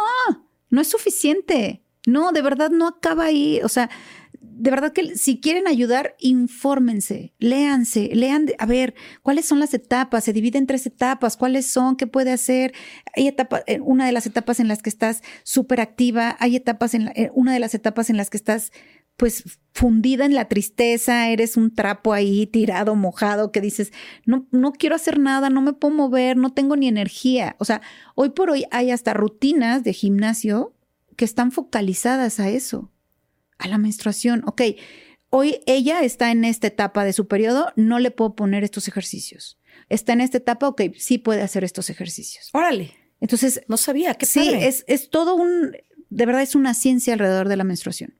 Speaker 1: no es suficiente. No, de verdad no acaba ahí. O sea, de verdad que si quieren ayudar, infórmense, léanse, lean, a ver, cuáles son las etapas, se divide en tres etapas, cuáles son, qué puede hacer. Hay etapas, una de las etapas en las que estás súper activa, hay etapas en la- eh, una de las etapas en las que estás pues fundida en la tristeza, eres un trapo ahí tirado, mojado, que dices, no, no quiero hacer nada, no me puedo mover, no tengo ni energía. O sea, hoy por hoy hay hasta rutinas de gimnasio que están focalizadas a eso, a la menstruación. Ok, hoy ella está en esta etapa de su periodo, no le puedo poner estos ejercicios. Está en esta etapa, ok, sí puede hacer estos ejercicios.
Speaker 2: Órale,
Speaker 1: Entonces,
Speaker 2: no sabía, qué
Speaker 1: sí,
Speaker 2: padre.
Speaker 1: es, es todo un, de verdad es una ciencia alrededor de la menstruación.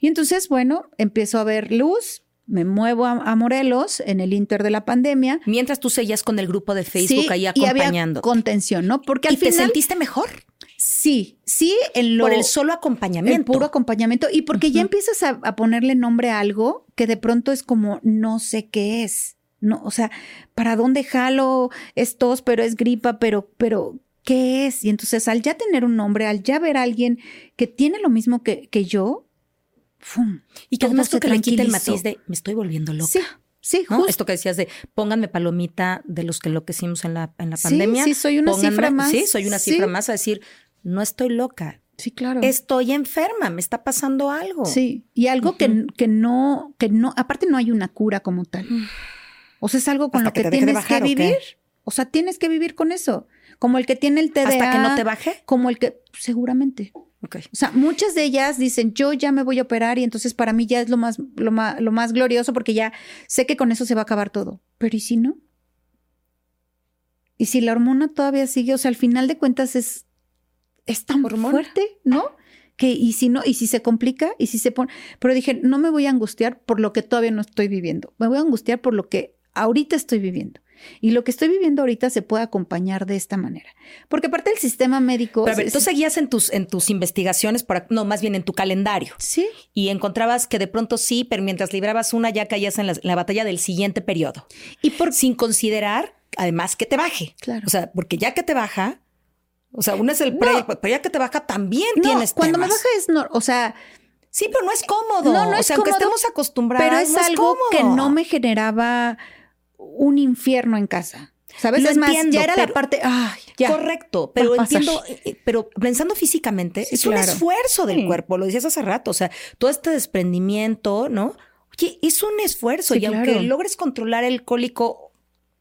Speaker 1: Y entonces, bueno, empiezo a ver luz, me muevo a, a Morelos en el inter de la pandemia.
Speaker 2: Mientras tú seguías con el grupo de Facebook
Speaker 1: Sí,
Speaker 2: ahí acompañando.
Speaker 1: contención, ¿no? Porque al
Speaker 2: ¿Y te
Speaker 1: final
Speaker 2: sentiste mejor?
Speaker 1: sí, sí en lo
Speaker 2: Por el solo
Speaker 1: el
Speaker 2: acompañamiento.
Speaker 1: puro acompañamiento y porque ya empiezas a, a ponerle nombre a algo que de pronto es como no sé qué es. No, o sea, ¿para dónde jalo? Es tos, pero es gripa, pero pero ¿qué es? Y entonces al ya tener un nombre, al ya ver a alguien que tiene lo mismo que, que yo, ¡fum!
Speaker 2: y que además tú que le quita el matiz de me estoy volviendo loca.
Speaker 1: Sí, sí,
Speaker 2: ¿no?
Speaker 1: justo.
Speaker 2: Esto que decías de pónganme palomita de los que enloquecimos en la, en la
Speaker 1: Sí,
Speaker 2: pandemia.
Speaker 1: sí, soy una
Speaker 2: Pónganme-
Speaker 1: cifra más.
Speaker 2: Sí, soy una
Speaker 1: Sí.
Speaker 2: cifra más a decir, no estoy loca,
Speaker 1: Sí, claro.
Speaker 2: estoy enferma, me está pasando algo.
Speaker 1: Sí, y algo que, que no, que no, aparte no hay una cura como tal. O sea, es algo con
Speaker 2: Hasta
Speaker 1: lo
Speaker 2: que
Speaker 1: tienes
Speaker 2: bajar,
Speaker 1: que
Speaker 2: ¿o
Speaker 1: vivir. O sea, tienes que vivir con eso. Como el que tiene el TDA.
Speaker 2: Hasta que no te baje.
Speaker 1: Como el que, seguramente. O sea, muchas de ellas dicen, yo ya me voy a operar y entonces para mí ya es lo más, lo más, lo más glorioso porque ya sé que con eso se va a acabar todo. Pero ¿y si no? ¿Y si la hormona todavía sigue? O sea, al final de cuentas es, es tan
Speaker 2: Hormona.
Speaker 1: fuerte, ¿no? Que y si no, y si se complica, y si se pone. Pero dije, no me voy a angustiar por lo que todavía no estoy viviendo. Me voy a angustiar por lo que ahorita estoy viviendo. Y lo que estoy viviendo ahorita se puede acompañar de esta manera. Porque aparte el sistema médico.
Speaker 2: Pero a ver,
Speaker 1: es-
Speaker 2: tú seguías en tus, en tus investigaciones, por, no, más bien en tu calendario.
Speaker 1: Sí,
Speaker 2: Y encontrabas que de pronto sí, pero mientras librabas una ya caías en la, en la batalla del siguiente periodo.
Speaker 1: y por
Speaker 2: Sin considerar, además, que te baje.
Speaker 1: Claro.
Speaker 2: O sea, porque ya que te baja, o sea, uno es el pre,
Speaker 1: No.
Speaker 2: pero ya que te baja también
Speaker 1: No,
Speaker 2: tienes
Speaker 1: cuando me baja es no, o sea,
Speaker 2: Sí, pero no es cómodo.
Speaker 1: No, no
Speaker 2: o
Speaker 1: es
Speaker 2: sea, aunque
Speaker 1: cómodo,
Speaker 2: estemos acostumbrados,
Speaker 1: pero es
Speaker 2: no
Speaker 1: algo que no me generaba un infierno en casa. ¿Sabes?
Speaker 2: Lo
Speaker 1: es más,
Speaker 2: entiendo,
Speaker 1: ya era la parte. Ay, ya.
Speaker 2: Correcto, pero entiendo, eh, pero pensando físicamente,
Speaker 1: Sí,
Speaker 2: es un esfuerzo del
Speaker 1: Sí.
Speaker 2: cuerpo, lo decías hace rato, o sea, todo este desprendimiento, ¿no? Oye, es un esfuerzo
Speaker 1: Sí,
Speaker 2: y aunque logres controlar el cólico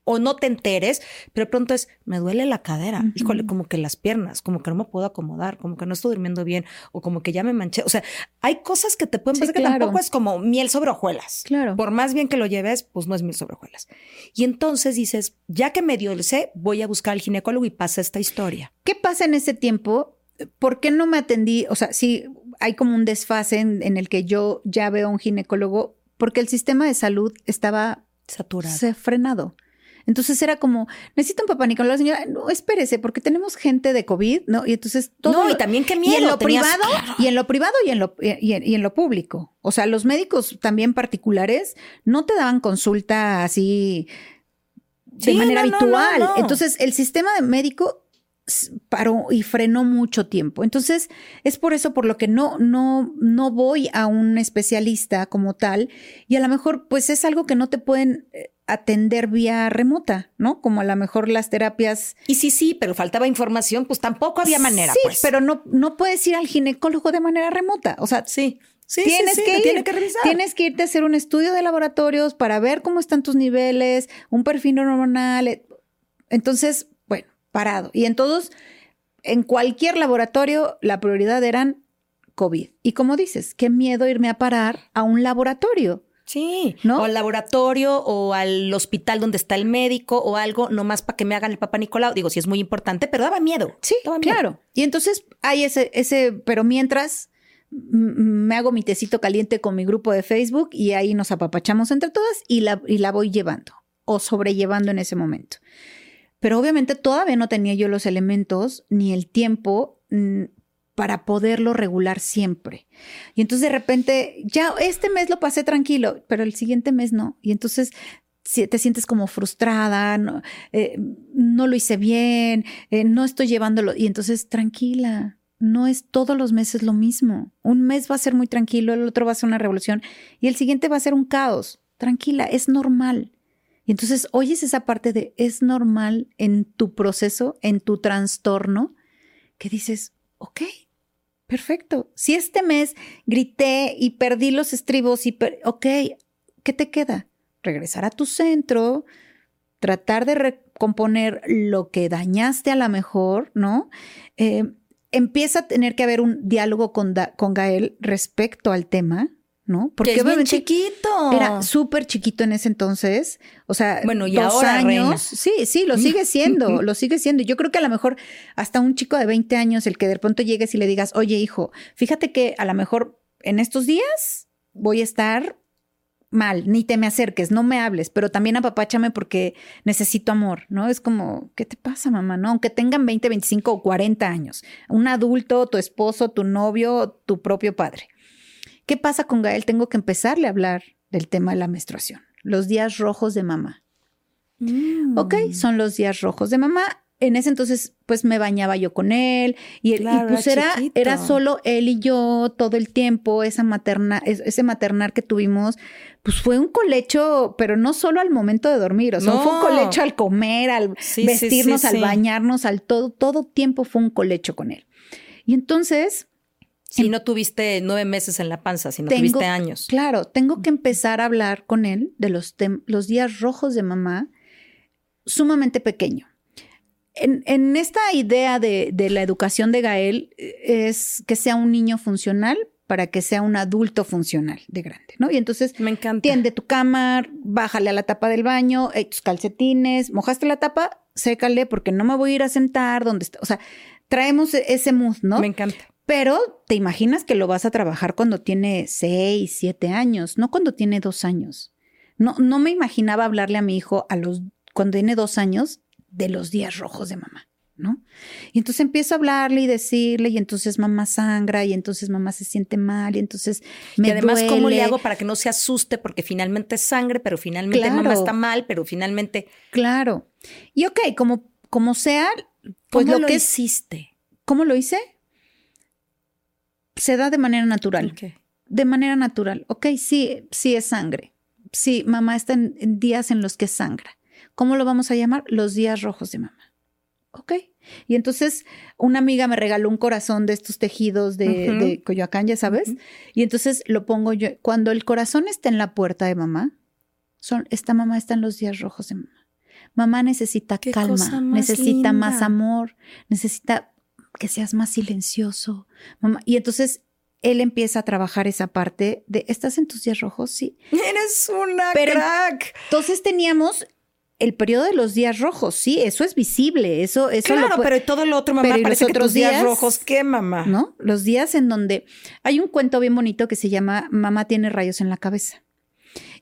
Speaker 2: o no te enteres, pero de pronto es, me duele la cadera, híjole, como que las piernas, como que no me puedo acomodar, como que no estoy durmiendo bien o como que ya me manché, o sea, hay cosas que te pueden
Speaker 1: Sí,
Speaker 2: pasar que tampoco es como miel sobre hojuelas.
Speaker 1: Claro.
Speaker 2: Por más bien que lo lleves, pues no es miel sobre hojuelas. Y entonces dices, ya que medio lo sé, voy a buscar al ginecólogo y pasa esta historia.
Speaker 1: ¿Qué pasa en ese tiempo? ¿Por qué no me atendí? O sea, sí, hay como un desfase en, en el que yo ya veo a un ginecólogo porque el sistema de salud estaba
Speaker 2: Saturado.
Speaker 1: se frenado. Entonces era como, necesito un papá Nicolás, señora, no, espérese, porque tenemos gente de COVID, ¿no? Y entonces todo.
Speaker 2: no, y también qué miedo.
Speaker 1: y en lo
Speaker 2: tenías-
Speaker 1: privado,
Speaker 2: Claro.
Speaker 1: y en lo privado y en lo, y en, y en lo público. O sea, los médicos también particulares no te daban consulta así de
Speaker 2: Sí,
Speaker 1: manera
Speaker 2: no,
Speaker 1: habitual.
Speaker 2: no, no.
Speaker 1: Entonces, el sistema de médico paró y frenó mucho tiempo. Entonces, es por eso por lo que no, no, no voy a un especialista como tal. Y a lo mejor, pues es algo que no te pueden eh, atender vía remota, ¿no? Como a lo mejor las terapias
Speaker 2: Y sí, sí, pero faltaba información, pues tampoco había manera.
Speaker 1: Sí,
Speaker 2: pues.
Speaker 1: pero no, no puedes ir al ginecólogo de manera remota. O sea,
Speaker 2: sí. Sí,
Speaker 1: tienes
Speaker 2: sí, sí,
Speaker 1: que ir,
Speaker 2: tiene que revisar.
Speaker 1: tienes que irte a hacer un estudio de laboratorios para ver cómo están tus niveles, un perfil hormonal. eh, Entonces, bueno, parado. Y en todos, en cualquier laboratorio, la prioridad eran COVID. Y como dices, qué miedo irme a parar a un laboratorio.
Speaker 2: Sí,
Speaker 1: ¿No?
Speaker 2: o al laboratorio o al hospital donde está el médico o algo, nomás para que me hagan el papá Nicolau. Digo, sí es muy importante, pero daba miedo.
Speaker 1: Sí,
Speaker 2: Daba miedo.
Speaker 1: claro. Y entonces hay ese, ese, pero mientras me hago mi tecito caliente con mi grupo de Facebook y ahí nos apapachamos entre todas y la, y la voy llevando o sobrellevando en ese momento. Pero obviamente todavía no tenía yo los elementos ni el tiempo para poderlo regular siempre. Y entonces de repente, ya este mes lo pasé tranquilo, pero el siguiente mes no. Y entonces te sientes como frustrada, no, eh, no lo hice bien, eh, no estoy llevándolo. Y entonces, tranquila, no es todos los meses lo mismo. Un mes va a ser muy tranquilo, el otro va a ser una revolución y el siguiente va a ser un caos. Tranquila, es normal. Y entonces oyes esa parte de es normal en tu proceso, en tu trastorno, que dices, ok, perfecto. Si este mes grité y perdí los estribos y, ok, ¿qué te queda? Regresar a tu centro, tratar de recomponer lo que dañaste a la mejor, ¿no? Eh, empieza a tener que haber un diálogo con, con Gael respecto al tema, ¿no?
Speaker 2: Porque es bien chiquito.
Speaker 1: era súper chiquito en ese entonces, o sea,
Speaker 2: Bueno, y
Speaker 1: dos
Speaker 2: ahora,
Speaker 1: años.
Speaker 2: reina.
Speaker 1: Sí, sí, lo sigue siendo, lo sigue siendo. Yo creo que a lo mejor hasta un chico de 20 años, el que de pronto llegues y le digas, oye, hijo, fíjate que a lo mejor en estos días voy a estar mal, ni te me acerques, no me hables, pero también apapáchame porque necesito amor, ¿no? Es como, ¿qué te pasa, mamá? No, aunque tengan 20, 25 o 40 años, un adulto, tu esposo, tu novio, tu propio padre. ¿Qué pasa con Gael? Tengo que empezarle a hablar del tema de la menstruación, los días rojos de mamá.
Speaker 2: Mm.
Speaker 1: Ok, son los días rojos de mamá. En ese entonces, pues me bañaba yo con él y,
Speaker 2: Claro,
Speaker 1: pues
Speaker 2: era
Speaker 1: era,
Speaker 2: chiquito.
Speaker 1: era solo él y yo todo el tiempo, esa materna, es- ese maternar que tuvimos, pues fue un colecho, pero no solo al momento de dormir, o sea,
Speaker 2: No.
Speaker 1: fue un colecho al comer, al
Speaker 2: Sí,
Speaker 1: vestirnos,
Speaker 2: sí,
Speaker 1: al bañarnos, al todo, todo tiempo fue un colecho con él. Y entonces,
Speaker 2: Si no tuviste nueve meses en la panza, si no
Speaker 1: Tengo-
Speaker 2: tuviste años.
Speaker 1: Claro, tengo que empezar a hablar con él de los, los días rojos de mamá sumamente pequeño. En, en esta idea de, de la educación de Gael eh, es que sea un niño funcional para que sea un adulto funcional de grande, ¿no? Y entonces
Speaker 2: Me encanta.
Speaker 1: tiende tu cama, bájale a la tapa del baño, eh, tus calcetines, mojaste la tapa, sécale porque no me voy a ir a sentar donde está. O sea, traemos e- ese mood, ¿no?
Speaker 2: Me encanta.
Speaker 1: Pero te imaginas que lo vas a trabajar cuando tiene seis, siete años, no cuando tiene dos años. No, no me imaginaba hablarle a mi hijo a los, cuando tiene dos años de los días rojos de mamá, ¿no? Y entonces empiezo a hablarle y decirle, y entonces mamá sangra, y entonces mamá se siente mal, y entonces me
Speaker 2: y además, ¿cómo le hago para que no se asuste? Porque finalmente es sangre, pero finalmente
Speaker 1: Claro.
Speaker 2: mamá está mal, pero finalmente.
Speaker 1: Claro. Y ok, como, como sea, pues
Speaker 2: ¿Cómo
Speaker 1: lo, que
Speaker 2: hiciste?
Speaker 1: ¿cómo lo hice? Se da de manera natural.
Speaker 2: Ok.
Speaker 1: de manera natural. Ok, sí, sí es sangre. Sí, mamá está en, en días en los que sangra. ¿Cómo lo vamos a llamar? Los días rojos de mamá. Ok. Y entonces una amiga me regaló un corazón de estos tejidos de, de Coyoacán, ya sabes. Y entonces lo pongo yo. Cuando el corazón está en la puerta de mamá, son, esta mamá está en los días rojos de mamá. Mamá necesita calma, necesita más amor, necesita que seas más silencioso. Mamá. Y entonces él empieza a trabajar esa parte de, ¿estás en tus días rojos? Sí.
Speaker 2: Eres una crack.
Speaker 1: Entonces teníamos el periodo de los días rojos, sí, eso es visible, eso, eso
Speaker 2: claro, pero todo lo otro, mamá, parece que otros días, rojos, ¿qué, mamá?
Speaker 1: ¿No? Los días en donde hay un cuento bien bonito que se llama Mamá tiene rayos en la cabeza.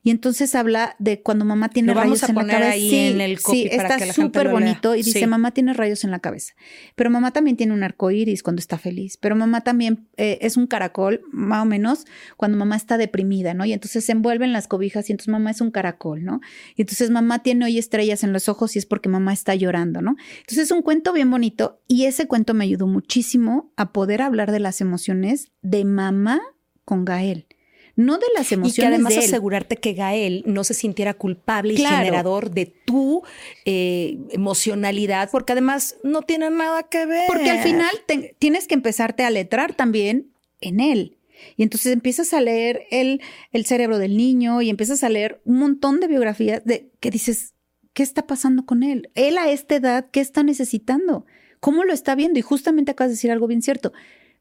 Speaker 1: Y entonces habla de cuando mamá tiene rayos en la cabeza.
Speaker 2: Ahí en el
Speaker 1: sí, está súper bonito y dice mamá tiene rayos en la cabeza. Pero mamá también tiene un arco iris cuando está feliz. Pero mamá también eh, es un caracol, más o menos, cuando mamá está deprimida, ¿no? Y entonces se envuelve en las cobijas y entonces mamá es un caracol, ¿no? Y entonces mamá tiene hoy estrellas en los ojos y es porque mamá está llorando, ¿no? Entonces es un cuento bien bonito y ese cuento me ayudó muchísimo a poder hablar de las emociones de mamá con Gael no de las emociones.
Speaker 2: Y que además asegurarte que Gael no se sintiera culpable y generador de tu eh, emocionalidad, porque además no tiene nada que ver.
Speaker 1: Porque al final tienes que empezarte a letrar también en él. Y entonces empiezas a leer el, el cerebro del niño y empiezas a leer un montón de biografías de que dices, ¿qué está pasando con él? Él a esta edad, ¿qué está necesitando? ¿Cómo lo está viendo? Y justamente acabas de decir algo bien cierto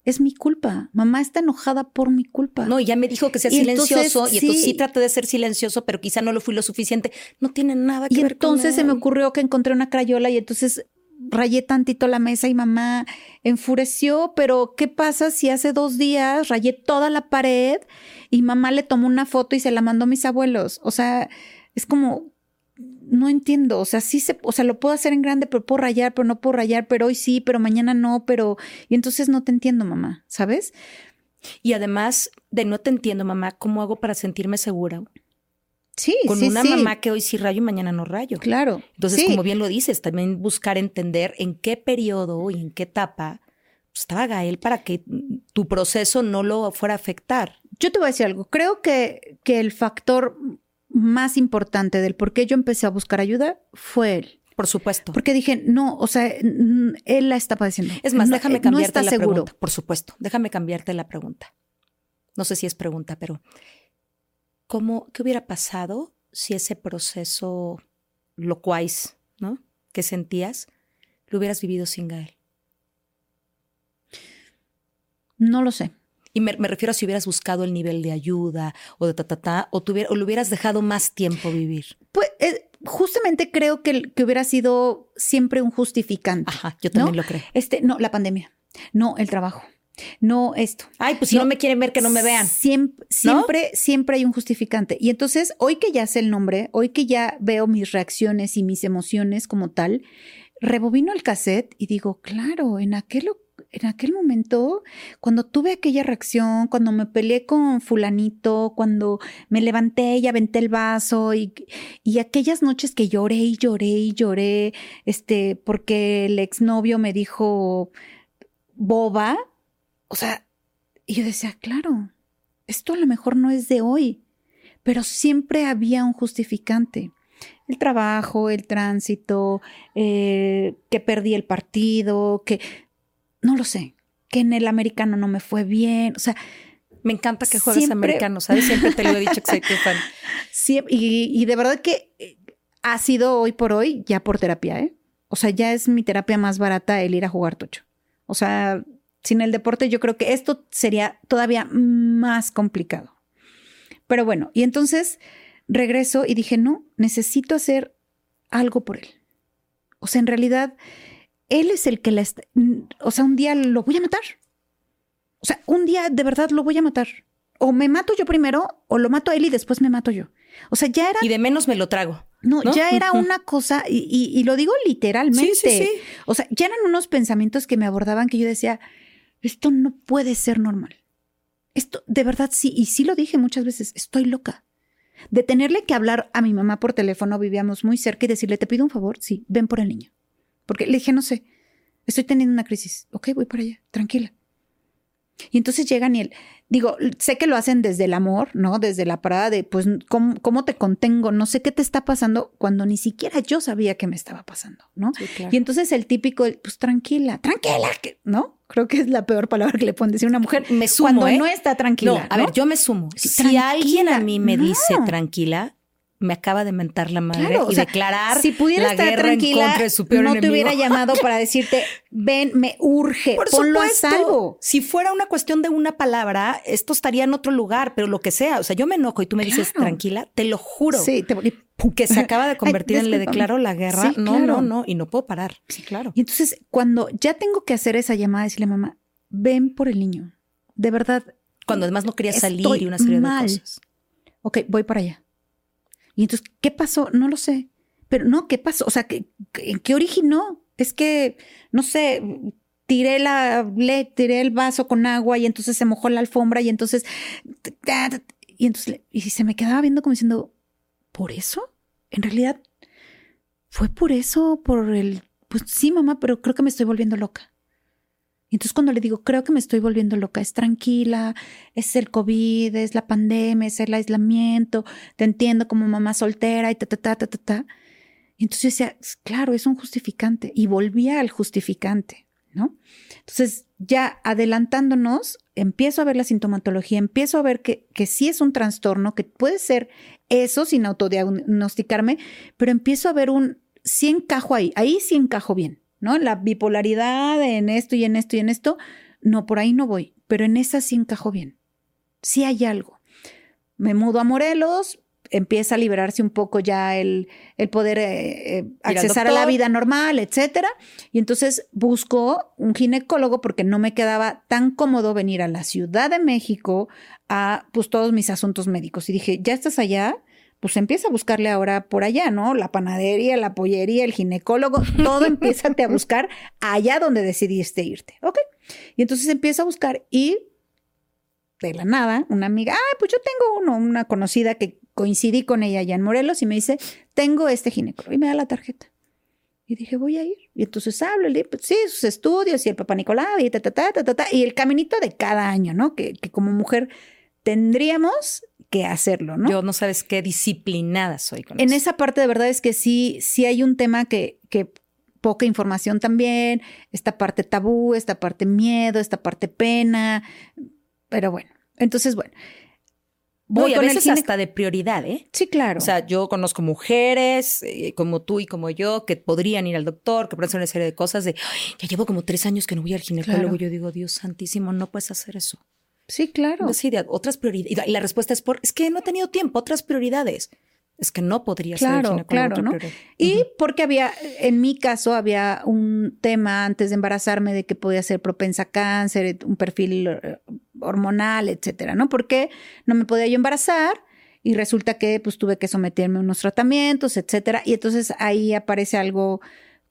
Speaker 1: es mi culpa. Mamá está enojada por mi culpa.
Speaker 2: No, y ya me dijo que sea silencioso y entonces sí traté de ser silencioso, pero quizá no lo fui lo suficiente. No tiene nada que
Speaker 1: ver
Speaker 2: con
Speaker 1: Y entonces se me ocurrió que encontré una crayola y entonces rayé tantito la mesa y mamá enfureció, pero ¿qué pasa si hace dos días rayé toda la pared y mamá le tomó una foto y se la mandó a mis abuelos? O sea, es como, no entiendo, o sea, sí se, o sea, lo puedo hacer en grande, pero puedo rayar, pero no puedo rayar, pero hoy sí, pero mañana no, pero, y entonces no te entiendo, mamá, ¿sabes?
Speaker 2: Y además de no te entiendo, mamá, ¿cómo hago para sentirme segura?
Speaker 1: Sí,
Speaker 2: Con una mamá que hoy sí rayo y mañana no rayo.
Speaker 1: Claro.
Speaker 2: Entonces, como bien lo dices, también buscar entender en qué periodo y en qué etapa pues, estaba Gael para que tu proceso no lo fuera a afectar.
Speaker 1: Yo te voy a decir algo. Creo que, que el factor más importante del por qué yo empecé a buscar ayuda fue él.
Speaker 2: Por supuesto.
Speaker 1: Porque dije, no, o sea, él la está padeciendo.
Speaker 2: Es más, déjame cambiarte la pregunta. Por supuesto, déjame cambiarte la pregunta. No sé si es pregunta, pero ¿cómo, qué hubiera pasado si ese proceso locuaz, ¿no? Que sentías, lo hubieras vivido sin Gael?
Speaker 1: No lo sé.
Speaker 2: Y me, refiero a si hubieras buscado el nivel de ayuda o de ta, ta, ta o, tuviera, o le hubieras dejado más tiempo vivir.
Speaker 1: Pues eh, justamente creo que, que, hubiera sido siempre un justificante.
Speaker 2: Ajá, yo también lo creo.
Speaker 1: Este, no, la pandemia, no el trabajo. No esto.
Speaker 2: Ay, pues si no, me quieren ver, que no me vean.
Speaker 1: Siempre, siempre, siempre hay un justificante. Y entonces, hoy que ya sé el nombre, hoy que ya veo mis reacciones y mis emociones como tal, rebobino el cassette y digo, claro, en aquel en aquel momento, cuando tuve aquella reacción, cuando me peleé con fulanito, cuando me levanté y aventé el vaso y, y aquellas noches que lloré y lloré y lloré, este, porque el exnovio me dijo boba, o sea, y yo decía, claro, esto a lo mejor no es de hoy, pero siempre había un justificante. El trabajo, el tránsito, eh, que perdí el partido, que no lo sé, que en el americano no me fue bien, o sea...
Speaker 2: Me encanta que juegues americano, ¿sabes? Siempre te lo he dicho que soy tu fan.
Speaker 1: y, de verdad que eh, ha sido hoy por hoy ya por terapia, ¿eh? O sea, ya es mi terapia más barata el ir a jugar tocho. O sea, sin el deporte yo creo que esto sería todavía más complicado. Pero bueno, y entonces regreso y dije, no, necesito hacer algo por él. O sea, en realidad él es el que la está, o sea, un día lo voy a matar. O sea, un día de verdad lo voy a matar. O me mato yo primero, o lo mato a él y después me mato yo. O sea, ya era.
Speaker 2: Y de menos me lo trago.
Speaker 1: No, ya era una cosa, y, lo digo literalmente. Sí, sí, sí. O sea, ya eran unos pensamientos que me abordaban que yo decía, esto no puede ser normal. Esto, de verdad, sí, y sí lo dije muchas veces, estoy loca. De tenerle que hablar a mi mamá por teléfono, vivíamos muy cerca y decirle, te pido un favor, sí, ven por el niño. Porque le dije, no sé, estoy teniendo una crisis. Ok, voy para allá, tranquila. Y entonces llegan y él, digo, sé que lo hacen desde el amor, ¿no? Desde la parada de, pues, ¿cómo, cómo te contengo? No sé qué te está pasando cuando ni siquiera yo sabía qué me estaba pasando, ¿no?
Speaker 2: Sí, claro.
Speaker 1: Y entonces el típico, pues tranquila, tranquila, que- ¿no? Creo que es la peor palabra que le pueden decir a una mujer.
Speaker 2: Me sumo,
Speaker 1: cuando
Speaker 2: ¿eh?
Speaker 1: no está tranquila.
Speaker 2: No, a
Speaker 1: ¿no?
Speaker 2: ver, yo me sumo. Si alguien a mí me dice tranquila, me acaba de mentar la madre
Speaker 1: Claro, o
Speaker 2: y
Speaker 1: sea,
Speaker 2: declarar
Speaker 1: si pudiera
Speaker 2: la
Speaker 1: estar
Speaker 2: guerra
Speaker 1: tranquila,
Speaker 2: en contra de su peor
Speaker 1: no te hubiera llamado para decirte, ven, me urge,
Speaker 2: Por
Speaker 1: ponlo
Speaker 2: supuesto.
Speaker 1: a salvo.
Speaker 2: Si fuera una cuestión de una palabra, esto estaría en otro lugar, pero lo que sea. O sea, yo me enojo y tú me dices tranquila, te lo juro.
Speaker 1: Sí, te volví-
Speaker 2: Que se acaba de convertir en le declaro la guerra.
Speaker 1: Sí,
Speaker 2: no,
Speaker 1: claro.
Speaker 2: no, no. Y no puedo parar. Sí, claro.
Speaker 1: Y entonces, cuando ya tengo que hacer esa llamada, decirle, mamá, ven por el niño. De verdad,
Speaker 2: Cuando además no quería salir y una serie
Speaker 1: mal.
Speaker 2: de cosas.
Speaker 1: ok, voy para allá. Y entonces, ¿qué pasó? No lo sé. Pero no, ¿qué pasó? O sea, ¿qué, qué- ¿en qué originó? Es que, no sé, tiré la, le tiré el vaso con agua y entonces se mojó la alfombra y entonces, y entonces, y se me quedaba viendo como diciendo, ¿por eso? En realidad, fue por eso, por el, pues sí, mamá, pero creo que me estoy volviendo loca. Entonces cuando le digo, creo que me estoy volviendo loca, es tranquila, es el COVID, es la pandemia, es el aislamiento, te entiendo como mamá soltera y ta, ta, ta, ta, ta, ta. Entonces yo decía, claro, es un justificante. Y volvía al justificante, ¿no? Entonces, ya adelantándonos, empiezo a ver la sintomatología, empiezo a ver que, que sí es un trastorno, que puede ser eso sin autodiagnosticarme, pero empiezo a ver un, sí encajo ahí, ahí sí encajo bien, ¿no? La bipolaridad en esto y en esto y en esto, no, por ahí no voy, pero en esa sí encajo bien. Sí hay algo. Me mudo a Morelos, empieza a liberarse un poco ya el, el poder eh, eh, accesar a la vida normal, etcétera. Y entonces busco un ginecólogo porque no me quedaba tan cómodo venir a la Ciudad de México a pues todos mis asuntos médicos. Y dije, ya estás allá, pues empieza a buscarle ahora por allá, ¿no? La panadería, la pollería, el ginecólogo, todo empieza a buscar allá donde decidiste irte, ¿ok? Y entonces empiezo a buscar y de la nada, una amiga, ah, pues yo tengo uno, una conocida que coincidí con ella allá en Morelos y me dice, tengo este ginecólogo y me da la tarjeta. Y dije, voy a ir. Y entonces hablo, le pues, sí, sus estudios y el papá Nicolau y ta, ta, ta, ta, ta, ta, y el caminito de cada año, ¿no? Que, que como mujer tendríamos que hacerlo, ¿no?
Speaker 2: Yo no sabes qué disciplinada soy con
Speaker 1: En
Speaker 2: eso.
Speaker 1: esa parte de verdad es que sí, sí hay un tema que, que poca información también, esta parte tabú, esta parte miedo, esta parte pena, pero bueno, entonces bueno.
Speaker 2: No,
Speaker 1: Voy
Speaker 2: y a veces hasta de prioridad, ¿eh?
Speaker 1: Sí, claro.
Speaker 2: O sea, yo conozco mujeres eh, como tú y como yo que podrían ir al doctor, que pueden hacer una serie de cosas de, "Ay, ya llevo como tres años que no voy al ginecólogo.
Speaker 1: Claro.
Speaker 2: Yo digo, Dios santísimo, no puedes hacer eso.
Speaker 1: Sí, claro.
Speaker 2: Sí, de otras prioridades. Y la respuesta es por, es que no he tenido tiempo, otras prioridades. Es que no podría ser el
Speaker 1: Claro,
Speaker 2: ginecólogo
Speaker 1: claro, ¿no?
Speaker 2: prioridad.
Speaker 1: Y porque había, en mi caso, había un tema antes de embarazarme de que podía ser propensa a cáncer, un perfil eh, hormonal, etcétera, ¿no? Porque no me podía yo embarazar y resulta que pues tuve que someterme a unos tratamientos, etcétera. Y entonces ahí aparece algo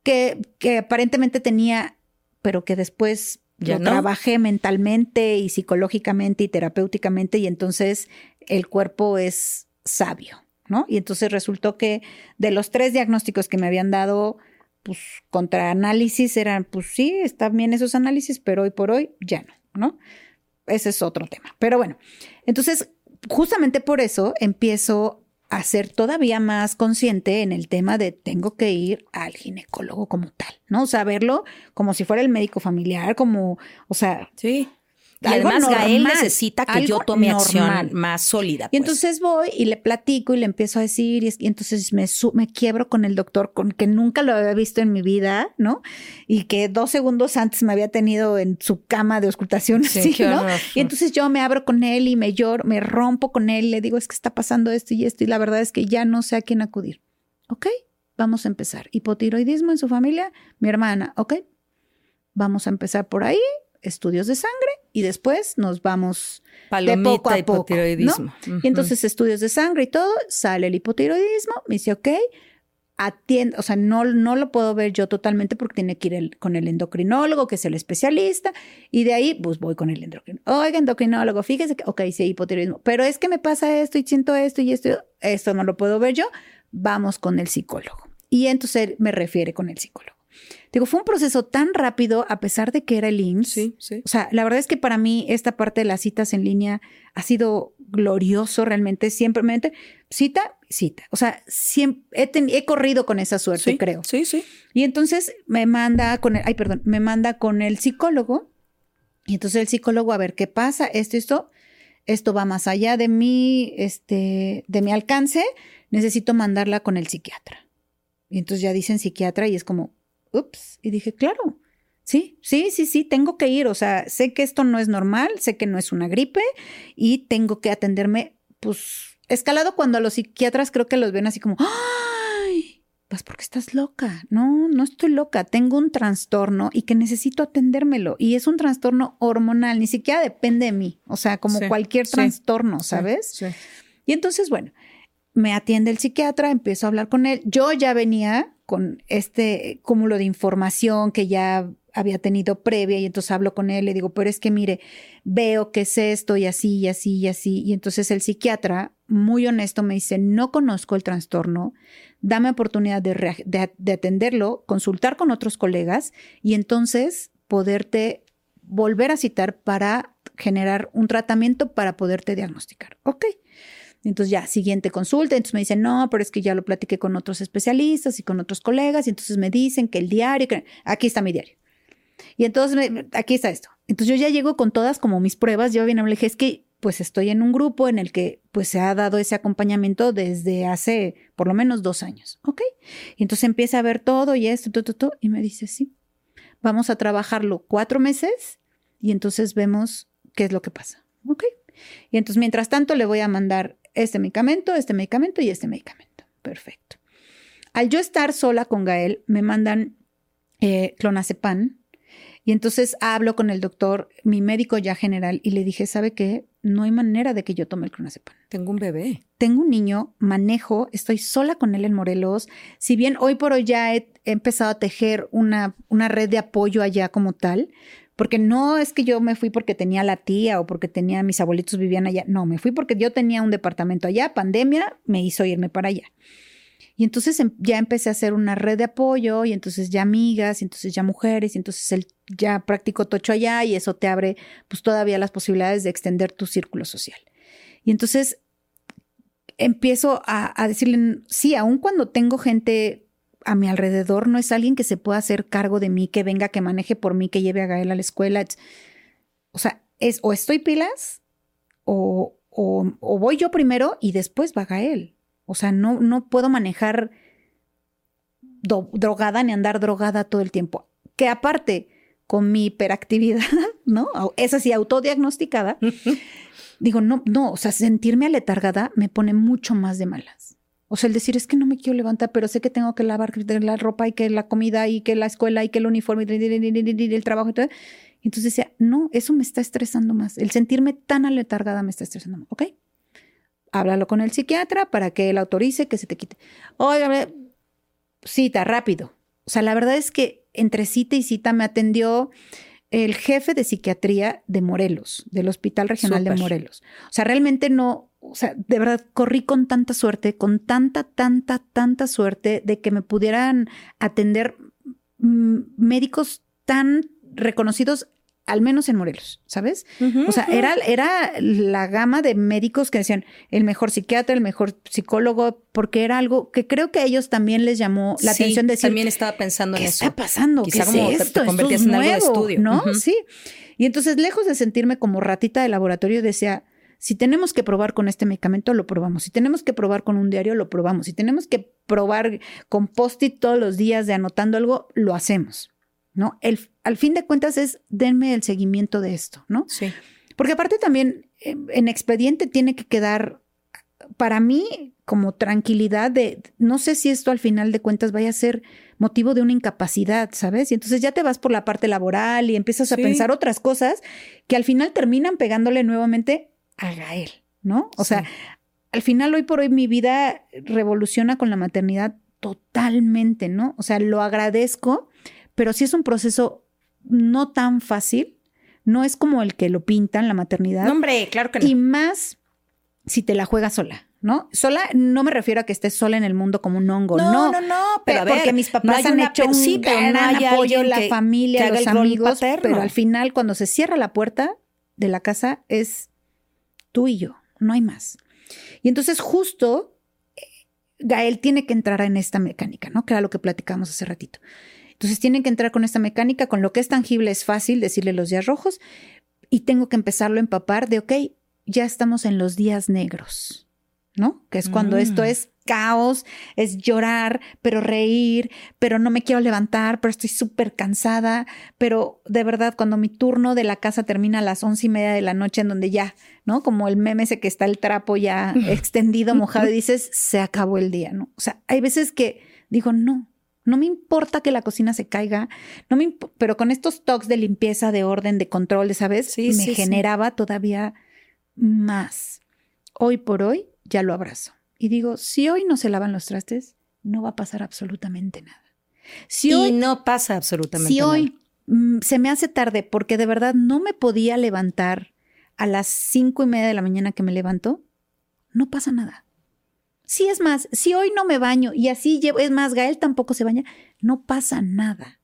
Speaker 1: que, que aparentemente tenía, pero que después
Speaker 2: Ya
Speaker 1: lo
Speaker 2: no.
Speaker 1: trabajé mentalmente y psicológicamente y terapéuticamente y entonces el cuerpo es sabio, ¿no? Y entonces resultó que de los tres diagnósticos que me habían dado, pues contra análisis eran, pues sí, están bien esos análisis, pero hoy por hoy ya no, ¿no? Ese es otro tema. Pero bueno, entonces justamente por eso empiezo a ser todavía más consciente en el tema de tengo que ir al ginecólogo como tal, ¿no? O sea, verlo como si fuera el médico familiar, como, o sea,
Speaker 2: Sí. Y además Gael
Speaker 1: normal,
Speaker 2: necesita que yo tome
Speaker 1: normal.
Speaker 2: acción más sólida.
Speaker 1: Y
Speaker 2: pues.
Speaker 1: entonces voy y le platico y le empiezo a decir, y, es- y entonces me, su- me quiebro con el doctor, con que nunca lo había visto en mi vida, ¿no? Y que dos segundos antes me había tenido en su cama de auscultación,
Speaker 2: Sí,
Speaker 1: así, ¿no? Y entonces yo me abro con él y me lloro, me rompo con él, le digo, es que está pasando esto y esto, y la verdad es que ya no sé a quién acudir. ¿Ok? Vamos a empezar. Hipotiroidismo en su familia, mi hermana, ¿ok? Vamos a empezar por ahí, estudios de sangre, y después nos vamos
Speaker 2: Palomita,
Speaker 1: de poco a poco,
Speaker 2: hipotiroidismo.
Speaker 1: Y entonces estudios de sangre y todo, sale el hipotiroidismo, me dice, ok, atiende, o sea, no, no lo puedo ver yo totalmente porque tiene que ir el- con el endocrinólogo, que es el especialista, y de ahí, pues voy con el endocrinólogo. Oiga, endocrinólogo, fíjese que, ok, sí, hipotiroidismo, pero es que me pasa esto y siento esto y esto, esto no lo puedo ver yo, vamos con el psicólogo. Y entonces él me refiere con el psicólogo. Digo, fue un proceso tan rápido a pesar de que era el IMSS.
Speaker 2: Sí, sí.
Speaker 1: O sea, la verdad es que para mí esta parte de las citas en línea ha sido glorioso realmente. Siempre, cita, cita. O sea, siempre he, corrido con esa suerte, creo.
Speaker 2: Sí, sí.
Speaker 1: Y entonces me manda con el, ay, perdón, me manda con el psicólogo. Y entonces el psicólogo, a ver qué pasa, esto, esto, esto va más allá de mi, este, de mi alcance. Necesito mandarla con el psiquiatra. Y entonces ya dicen psiquiatra y es como, ups. Y dije, claro, sí, sí, sí, sí, tengo que ir. O sea, sé que esto no es normal, sé que no es una gripe y tengo que atenderme, pues, escalado cuando a los psiquiatras creo que los ven así como, ay, pues porque estás loca. No, no estoy loca, tengo un trastorno y que necesito atendérmelo. Y es un trastorno hormonal, ni siquiera depende de mí. O sea, como cualquier trastorno, ¿sabes? Sí, y entonces, bueno, me atiende el psiquiatra, empiezo a hablar con él. Yo ya venía con este cúmulo de información que ya había tenido previa y entonces hablo con él, le digo, pero es que mire, veo que es esto y así y así y así. Y entonces el psiquiatra, muy honesto, me dice, no conozco el trastorno, dame oportunidad de, de atenderlo, consultar con otros colegas y entonces poderte volver a citar para generar un tratamiento para poderte diagnosticar. Ok. Entonces ya, siguiente consulta, entonces me dicen, no, pero es que ya lo platiqué con otros especialistas y con otros colegas, y entonces me dicen que el diario, que aquí está mi diario. Y entonces aquí está esto. Entonces yo ya llego con todas como mis pruebas, yo bien le dije, es que pues estoy en un grupo en el que pues se ha dado ese acompañamiento desde hace por lo menos dos años, ¿ok? Y entonces empieza a ver todo y esto, todo, todo, y me dice, sí, vamos a trabajarlo cuatro meses y entonces vemos qué es lo que pasa, ¿ok? Y entonces mientras tanto le voy a mandar este medicamento, este medicamento y este medicamento. Perfecto. Al yo estar sola con Gael, me mandan eh, clonazepam y entonces hablo con el doctor, mi médico ya general, y le dije, ¿sabe qué? No hay manera de que yo tome el clonazepam.
Speaker 2: Tengo un bebé.
Speaker 1: Tengo un niño, manejo, estoy sola con él en Morelos. Si bien hoy por hoy ya he, empezado a tejer una, una red de apoyo allá como tal, porque no es que yo me fui porque tenía la tía o porque tenía mis abuelitos vivían allá. No, me fui porque yo tenía un departamento allá. Pandemia me hizo irme para allá. Y entonces em, ya empecé a hacer una red de apoyo y entonces ya amigas y entonces ya mujeres y entonces él ya practicó tocho allá y eso te abre pues todavía las posibilidades de extender tu círculo social. Y entonces empiezo a, a decirle, sí, aun cuando tengo gente a mi alrededor no es alguien que se pueda hacer cargo de mí, que venga, que maneje por mí, que lleve a Gael a la escuela. O sea, es o estoy pilas o, o, voy yo primero y después va Gael. O sea, no, no puedo manejar drogada ni andar drogada todo el tiempo. Que aparte, con mi hiperactividad, ¿no? Es así, autodiagnosticada, digo, no, no, o sea, sentirme aletargada me pone mucho más de malas. O sea, el decir es que no me quiero levantar, pero sé que tengo que lavar la ropa y que la comida y que la escuela y que el uniforme y el trabajo y todo. Entonces decía, no, eso me está estresando más. El sentirme tan aletargada me está estresando más. ¿Ok? Háblalo con el psiquiatra para que él autorice que se te quite. Oiga, cita, rápido. O sea, la verdad es que entre cita y cita me atendió el jefe de psiquiatría de Morelos, del Hospital Regional de Morelos. O sea, realmente no, o sea, de verdad corrí con tanta suerte, con tanta, tanta, tanta suerte de que me pudieran atender médicos tan reconocidos al menos en Morelos, ¿sabes? o sea, era, era la gama de médicos que decían el mejor psiquiatra, el mejor psicólogo, porque era algo que creo que a ellos también les llamó la atención de decir.
Speaker 2: También estaba pensando en
Speaker 1: ¿qué
Speaker 2: eso.
Speaker 1: está pasando? ¿Qué es esto? Te, convertías en algo de estudio. ¿No? Sí. Y entonces, lejos de sentirme como ratita de laboratorio, decía, si tenemos que probar con este medicamento, lo probamos. Si tenemos que probar con un diario, lo probamos. Si tenemos que probar con post-it todos los días de anotando algo, lo hacemos. ¿No? El, al fin de cuentas es denme el seguimiento de esto, ¿no?
Speaker 2: Sí.
Speaker 1: Porque aparte también em, en expediente tiene que quedar para mí como tranquilidad de no sé si esto al final de cuentas vaya a ser motivo de una incapacidad, ¿sabes? Y entonces ya te vas por la parte laboral y empiezas a pensar otras cosas que al final terminan pegándole nuevamente a Gael, ¿no? O sea, al final hoy por hoy mi vida revoluciona con la maternidad totalmente, ¿no? O sea, lo agradezco pero sí es un proceso no tan fácil, no es como el que lo pintan la maternidad.
Speaker 2: hombre, claro que no.
Speaker 1: Y más si te la juegas sola, ¿no? Sola, no me refiero a que estés sola en el mundo como un hongo, no.
Speaker 2: No, no, no, pero a ver,
Speaker 1: porque mis
Speaker 2: no
Speaker 1: papás han hecho un
Speaker 2: sí, pero no
Speaker 1: gran
Speaker 2: hay
Speaker 1: apoyo, la
Speaker 2: que-
Speaker 1: familia,
Speaker 2: que
Speaker 1: los amigos, pero al final cuando se cierra la puerta de la casa es tú y yo, no hay más. Y entonces justo eh, Gael tiene que entrar en esta mecánica, ¿no? Que era lo que platicamos hace ratito. Entonces tienen que entrar con esta mecánica, con lo que es tangible es fácil decirle los días rojos y tengo que empezarlo a empapar de, ok, ya estamos en los días negros, ¿no? Que es cuando
Speaker 2: Mm.
Speaker 1: esto es caos, es llorar, pero reír, pero no me quiero levantar, pero estoy súper cansada, pero de verdad cuando mi turno de la casa termina a las once y media de la noche en donde ya, ¿no? Como el meme ese que está el trapo ya extendido, mojado y dices, se acabó el día, ¿no? O sea, hay veces que digo, no, no me importa que la cocina se caiga, no me pero con estos toques de limpieza, de orden, de control, de, ¿sabes?
Speaker 2: Sí,
Speaker 1: me
Speaker 2: sí, sí.
Speaker 1: generaba todavía más. Hoy por hoy ya lo abrazo. Y digo, si hoy no se lavan los trastes, no va a pasar absolutamente nada. Si
Speaker 2: y
Speaker 1: hoy,
Speaker 2: no pasa absolutamente
Speaker 1: si
Speaker 2: nada.
Speaker 1: hoy mm, se me hace tarde porque de verdad no me podía levantar a las cinco y media de la mañana que me levanto, no pasa nada. Si es más, si hoy no me baño y así llevo, es más, Gael tampoco se baña, no pasa nada.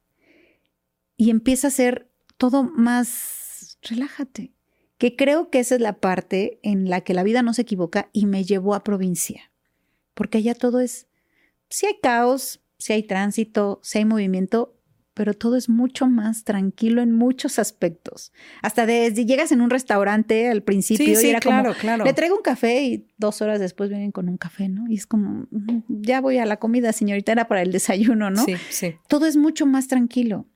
Speaker 1: Y empieza a ser todo más, relájate. Que creo que esa es la parte en la que la vida no se equivoca y me llevó a provincia. Porque allá todo es, si hay caos, si hay tránsito, si hay movimiento, pero todo es mucho más tranquilo en muchos aspectos. Hasta desde llegas en un restaurante al principio
Speaker 2: Sí,
Speaker 1: y
Speaker 2: sí,
Speaker 1: era
Speaker 2: claro,
Speaker 1: como,
Speaker 2: claro.
Speaker 1: le traigo un café y dos horas después vienen con un café, ¿no? Y es como, "Mm, ya voy a la comida, señorita, era para el desayuno, ¿no?
Speaker 2: Sí, sí.
Speaker 1: Todo es mucho más tranquilo.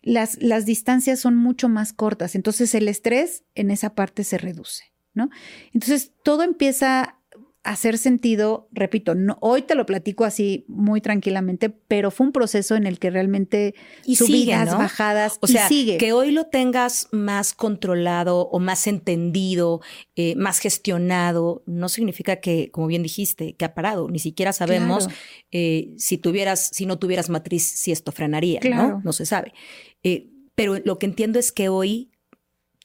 Speaker 1: Las, las distancias son mucho más cortas, entonces el estrés en esa parte se reduce, ¿no? Entonces todo empieza hacer sentido, repito, no, hoy te lo platico así muy tranquilamente, pero fue un proceso en el que realmente
Speaker 2: Y
Speaker 1: subidas,
Speaker 2: sigue, ¿no?
Speaker 1: bajadas,
Speaker 2: O sea,
Speaker 1: sigue.
Speaker 2: que hoy lo tengas más controlado o más entendido, eh, más gestionado, no significa que, como bien dijiste, que ha parado. Ni siquiera sabemos
Speaker 1: Claro.
Speaker 2: eh, si tuvieras, si no tuvieras matriz, si esto frenaría,
Speaker 1: Claro.
Speaker 2: ¿no? No se sabe. Eh, pero lo que entiendo es que hoy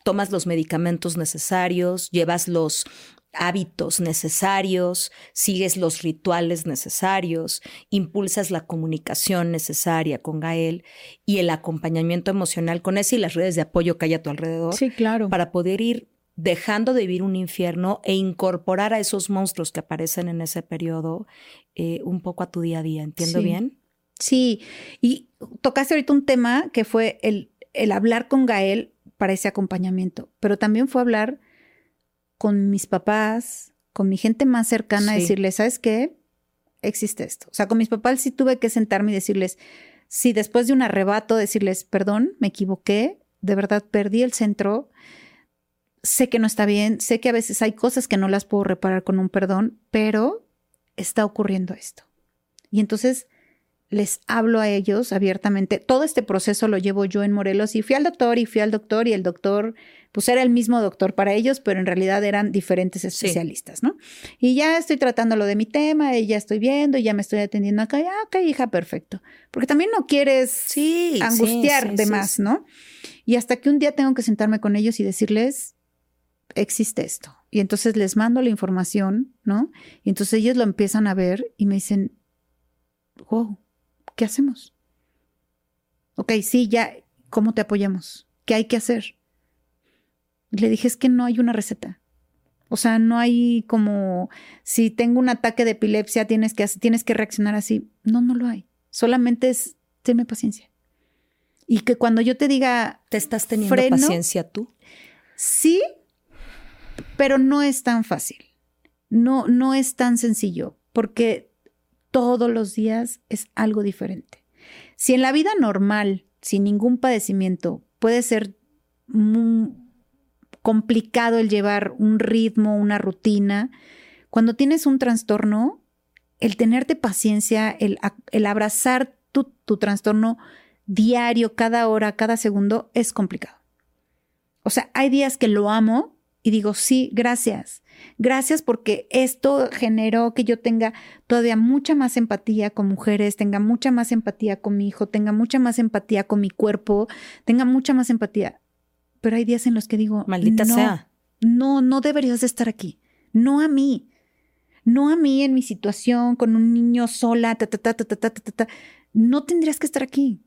Speaker 2: tomas los medicamentos necesarios, llevas los hábitos necesarios, sigues los rituales necesarios, impulsas la comunicación necesaria con Gael y el acompañamiento emocional con ese y las redes de apoyo que hay a tu alrededor
Speaker 1: Sí, claro.
Speaker 2: para poder ir dejando de vivir un infierno e incorporar a esos monstruos que aparecen en ese periodo eh, un poco a tu día a día. ¿Entiendo
Speaker 1: Sí.
Speaker 2: bien?
Speaker 1: Sí, y tocaste ahorita un tema que fue el, el hablar con Gael para ese acompañamiento, pero también fue hablar con mis papás, con mi gente más cercana,
Speaker 2: Sí.
Speaker 1: decirles, ¿sabes qué? Existe esto. O sea, con mis papás sí tuve que sentarme y decirles, sí, después de un arrebato, decirles, perdón, me equivoqué, de verdad perdí el centro, sé que no está bien, sé que a veces hay cosas que no las puedo reparar con un perdón, pero está ocurriendo esto. Y entonces les hablo a ellos abiertamente. Todo este proceso lo llevo yo en Morelos y fui al doctor y fui al doctor y el doctor, pues era el mismo doctor para ellos, pero en realidad eran diferentes especialistas, ¿no? Y ya estoy tratando lo de mi tema y ya estoy viendo y ya me estoy atendiendo acá. Ya, ok, hija, perfecto. Porque también no quieres
Speaker 2: Sí.
Speaker 1: angustiar
Speaker 2: sí, sí,
Speaker 1: de
Speaker 2: sí,
Speaker 1: más. ¿no? Y hasta que un día tengo que sentarme con ellos y decirles, existe esto. Y entonces les mando la información, ¿no? Y entonces ellos lo empiezan a ver y me dicen, wow, ¿qué hacemos? Ok, sí, ya, ¿cómo te apoyamos? ¿Qué hay que hacer? Y le dije, es que no hay una receta. O sea, no hay como, si tengo un ataque de epilepsia, tienes que, tienes que reaccionar así. No, no lo hay. Solamente es, tenme paciencia. Y que cuando yo te diga,
Speaker 2: ¿Te estás teniendo
Speaker 1: Freno.
Speaker 2: paciencia tú?
Speaker 1: Sí, pero no es tan fácil. No, no es tan sencillo, porque todos los días es algo diferente. Si en la vida normal, sin ningún padecimiento, puede ser muy complicado el llevar un ritmo, una rutina, cuando tienes un trastorno, el tenerte paciencia, el, abrazar tu, tu trastorno diario, cada hora, cada segundo, es complicado. O sea, hay días que lo amo y digo, sí, gracias. Gracias porque esto generó que yo tenga todavía mucha más empatía con mujeres, tenga mucha más empatía con mi hijo, tenga mucha más empatía con mi cuerpo, tenga mucha más empatía pero hay días en los que digo,
Speaker 2: maldita
Speaker 1: no,
Speaker 2: sea.
Speaker 1: No, no deberías de estar aquí. No a mí. No a mí en mi situación con un niño sola, ta, ta, ta, ta, ta, ta, ta, No tendrías que estar aquí.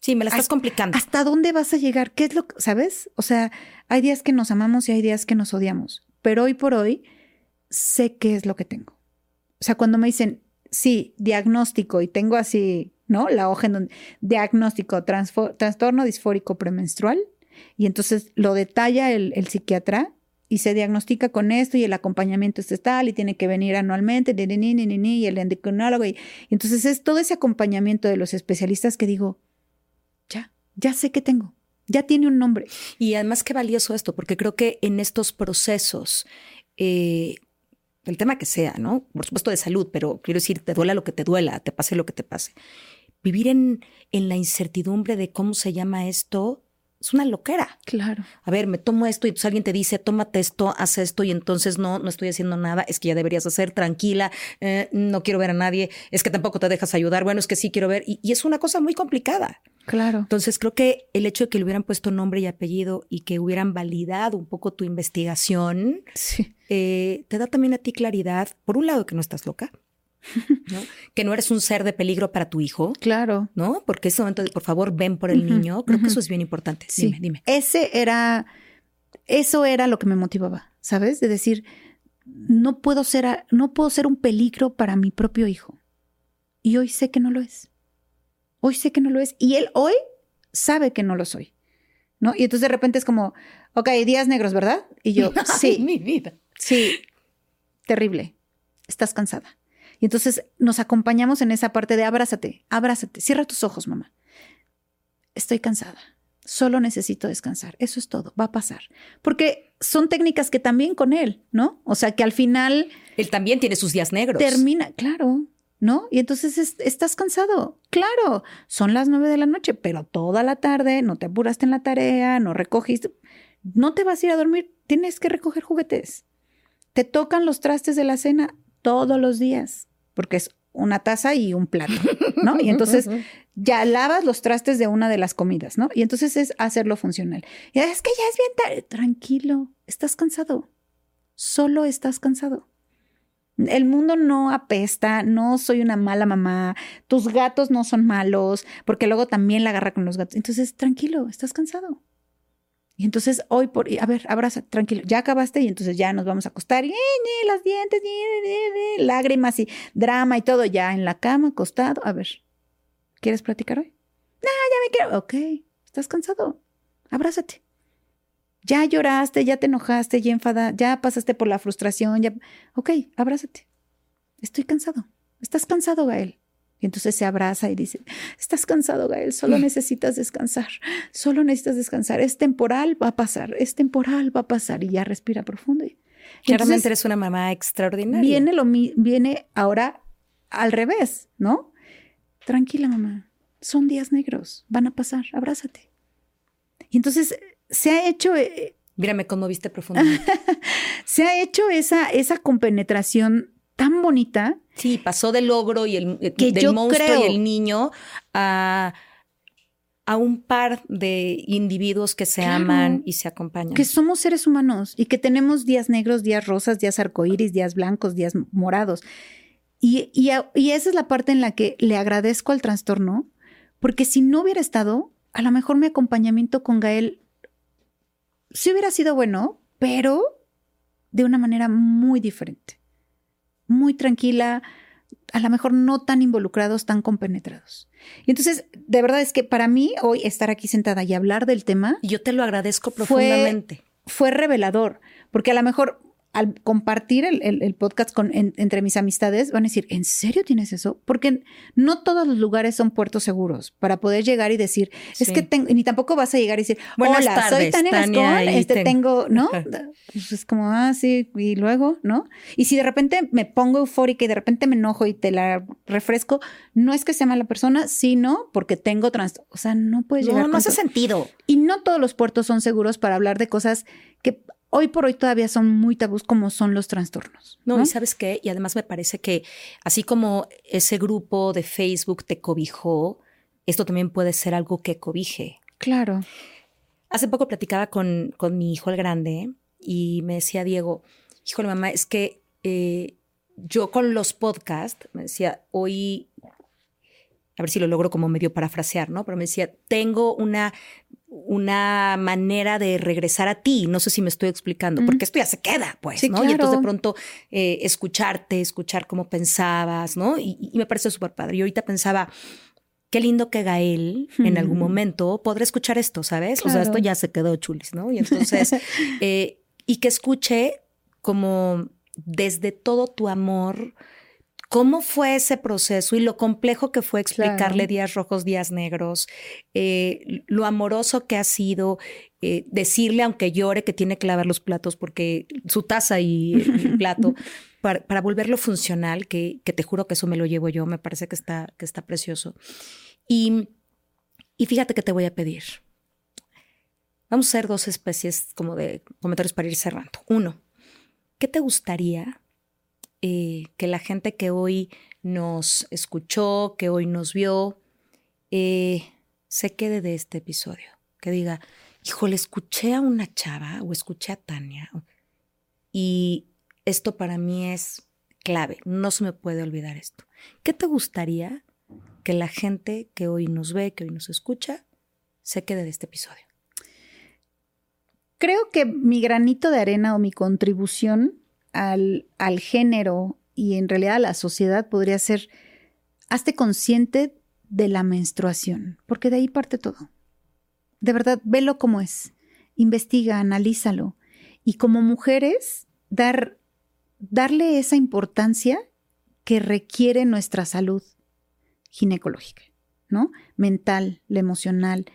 Speaker 2: Sí, me la estás complicando.
Speaker 1: ¿Hasta dónde vas a llegar? ¿Qué es lo que, sabes? O sea, hay días que nos amamos y hay días que nos odiamos. Pero hoy por hoy sé qué es lo que tengo. O sea, cuando me dicen, sí, diagnóstico y tengo así, ¿no? La hoja en donde, diagnóstico, transtorno disfórico premenstrual, y entonces lo detalla el, el psiquiatra y se diagnostica con esto y el acompañamiento es tal y tiene que venir anualmente, ni, ni, ni, y el endocrinólogo. Y, entonces es todo ese acompañamiento de los especialistas que digo, ya, ya sé qué tengo, ya tiene un nombre.
Speaker 2: Y además qué valioso esto, porque creo que en estos procesos, eh, el tema que sea, ¿no? Por supuesto de salud, pero quiero decir, te duela lo que te duela, te pase lo que te pase. Vivir en, en la incertidumbre de cómo se llama esto es una loquera.
Speaker 1: Claro.
Speaker 2: A ver, me tomo esto y pues alguien te dice, tómate esto, haz esto y entonces no, no estoy haciendo nada, es que ya deberías hacer, tranquila, eh, no quiero ver a nadie, es que tampoco te dejas ayudar, bueno, es que sí quiero ver y, y es una cosa muy complicada.
Speaker 1: Claro.
Speaker 2: Entonces creo que el hecho de que le hubieran puesto nombre y apellido y que hubieran validado un poco tu investigación,
Speaker 1: Sí.
Speaker 2: eh, te da también a ti claridad, por un lado, que no estás loca, ¿no? que no eres un ser de peligro para tu hijo,
Speaker 1: Claro.
Speaker 2: ¿no? Porque ese momento de, por favor, ven por el niño, creo que eso es bien importante.
Speaker 1: Sí.
Speaker 2: Dime, dime.
Speaker 1: Ese era, eso era lo que me motivaba, ¿sabes? De decir, no puedo ser, a- no puedo ser un peligro para mi propio hijo. Y hoy sé que no lo es. Hoy sé que no lo es. Y él hoy sabe que no lo soy. ¿No? Y entonces de repente es como, ok, días negros, ¿verdad? Y yo, sí.
Speaker 2: Mi vida.
Speaker 1: Sí, terrible. Estás cansada. Y entonces nos acompañamos en esa parte de abrázate, abrázate, cierra tus ojos, mamá. Estoy cansada. Solo necesito descansar. Eso es todo. Va a pasar. Porque son técnicas que también con él, ¿no? O sea, que al final
Speaker 2: Él también tiene sus días negros.
Speaker 1: termina, claro, ¿no? Y entonces es- estás cansado. Claro, son las nueve de la noche, pero toda la tarde no te apuraste en la tarea, no recogiste. No te vas a ir a dormir, tienes que recoger juguetes. Te tocan los trastes de la cena todos los días, porque es una taza y un plato, ¿no? Y entonces ya lavas los trastes de una de las comidas, ¿no? Y entonces es hacerlo funcional. Y es que ya es bien tarde. Tranquilo, estás cansado. Solo estás cansado. El mundo no apesta, no soy una mala mamá, tus gatos no son malos, porque luego también la agarra con los gatos. Entonces, tranquilo, estás cansado. Y entonces hoy por, a ver, abraza, tranquilo, ya acabaste y entonces ya nos vamos a acostar, y, ñe, las dientes, ñe, lágrimas y drama y todo, ya en la cama, acostado. A ver, ¿quieres platicar hoy? No, ya me quiero. Ok, estás cansado, abrázate. Ya lloraste, ya te enojaste, ya enfada, ya pasaste por la frustración, ya. Ok, abrázate. Estoy cansado. Estás cansado, Gael. Y entonces se abraza y dice, estás cansado, Gael, solo necesitas descansar, solo necesitas descansar. Es temporal, va a pasar, es temporal, va a pasar. Y ya respira profundo. Y
Speaker 2: Claramente
Speaker 1: entonces
Speaker 2: eres una mamá extraordinaria.
Speaker 1: viene, lo, viene ahora al revés, ¿no? Tranquila, mamá, son días negros, van a pasar, abrázate. Y entonces se ha hecho, eh,
Speaker 2: Mira, me conmoviste profundamente.
Speaker 1: se ha hecho esa, esa compenetración tan bonita
Speaker 2: Sí, pasó del ogro y el eh,
Speaker 1: Que
Speaker 2: del
Speaker 1: yo
Speaker 2: monstruo
Speaker 1: creo-
Speaker 2: y el niño a, a un par de individuos que se
Speaker 1: Claro.
Speaker 2: aman y se acompañan.
Speaker 1: que somos seres humanos y que tenemos días negros, días rosas, días arcoíris, días blancos, días morados. Y, y, y esa es la parte en la que le agradezco al trastorno, porque si no hubiera estado, a lo mejor mi acompañamiento con Gael sí hubiera sido bueno, pero de una manera muy diferente, muy tranquila, a lo mejor no tan involucrados, tan compenetrados. Y entonces, de verdad es que para mí hoy estar aquí sentada y hablar del tema
Speaker 2: yo te lo agradezco
Speaker 1: Fue-
Speaker 2: profundamente.
Speaker 1: fue revelador, porque a lo mejor al compartir el, el- el podcast con, en- entre mis amistades van a decir, ¿en serio tienes eso? Porque no todos los lugares son puertos seguros para poder llegar y decir, es que tengo, ni tampoco vas a llegar y decir,
Speaker 2: Buenas
Speaker 1: hola, soy Tania
Speaker 2: Tania,
Speaker 1: Gascón, este
Speaker 2: ten-
Speaker 1: tengo, ¿no? Pues es como, ah, sí, y luego, ¿no? Y si de repente me pongo eufórica y de repente me enojo y te la refresco, no es que sea mala persona, sino porque tengo trastorno. O sea, no puedes llegar
Speaker 2: No, no hace sentido.
Speaker 1: Y no todos los puertos son seguros para hablar de cosas que hoy por hoy todavía son muy tabús como son los trastornos.
Speaker 2: No,
Speaker 1: No,
Speaker 2: y sabes qué, y además me parece que así como ese grupo de Facebook te cobijó, esto también puede ser algo que cobije.
Speaker 1: Claro.
Speaker 2: Hace poco platicaba con, con mi hijo el grande y me decía Diego, híjole mamá, es que eh, yo con los podcasts, me decía, hoy, a ver si lo logro como medio parafrasear, ¿no? Pero me decía, tengo una, una manera de regresar a ti, no sé si me estoy explicando, porque esto ya se queda, pues, ¿no? Y entonces de pronto eh, escucharte, escuchar cómo pensabas, ¿no? Y, me parece súper padre. Y ahorita pensaba, qué lindo que Gael en algún momento podrá escuchar esto, ¿sabes? O sea, esto ya se quedó chulis, ¿no? Y entonces, eh, y que escuche como desde todo tu amor, ¿Cómo fue ese proceso y lo complejo que fue explicarle días rojos, días negros? Eh, lo amoroso que ha sido eh, decirle, aunque llore, que tiene que lavar los platos porque su taza y el plato, para, volverlo funcional, que, que, te juro que eso me lo llevo yo, me parece que está, que está precioso. Y, y fíjate que te voy a pedir. Vamos a hacer dos especies como de comentarios para ir cerrando. Uno, ¿qué te gustaría eh, que la gente que hoy nos escuchó, que hoy nos vio, eh, se quede de este episodio? Que diga, híjole, escuché a una chava o escuché a Tania y esto para mí es clave, no se me puede olvidar esto. ¿Qué te gustaría que la gente que hoy nos ve, que hoy nos escucha, se quede de este episodio?
Speaker 1: Creo que mi granito de arena o mi contribución al, al género y en realidad a la sociedad podría ser, hazte consciente de la menstruación, porque de ahí parte todo. De verdad, velo como es, investiga, analízalo y como mujeres dar, darle esa importancia que requiere nuestra salud ginecológica, ¿no? Mental, la emocional,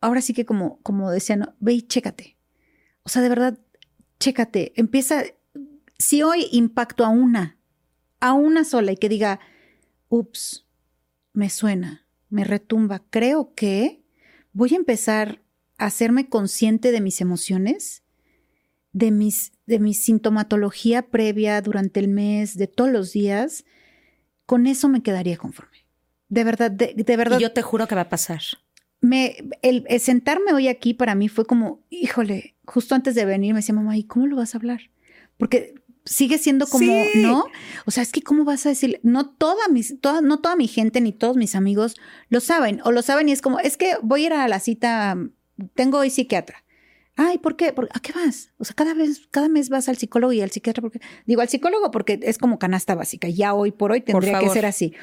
Speaker 1: ahora sí que como, como decían, ve y chécate. O sea, de verdad, chécate. Empieza, si hoy impacto a una, a una sola y que diga, ups, me suena, me retumba, creo que voy a empezar a hacerme consciente de mis emociones, de mis, de mi sintomatología previa durante el mes, de todos los días, con eso me quedaría conforme. De verdad, de, verdad.
Speaker 2: yo te juro que va a pasar
Speaker 1: me, el, sentarme hoy aquí para mí fue como, híjole, justo antes de venir me decía mamá, ¿y cómo lo vas a hablar? Porque sigue siendo como, ¿no? O sea, es que cómo vas a decir, no toda mis, toda, no toda mi gente ni todos mis amigos lo saben, o lo saben y es como, es que voy a ir a la cita, tengo hoy psiquiatra. Ay, ¿por qué? ¿A qué vas? O sea, cada vez, cada mes vas al psicólogo y al psiquiatra, porque digo al psicólogo porque es como canasta básica. Ya hoy por hoy tendría que ser así.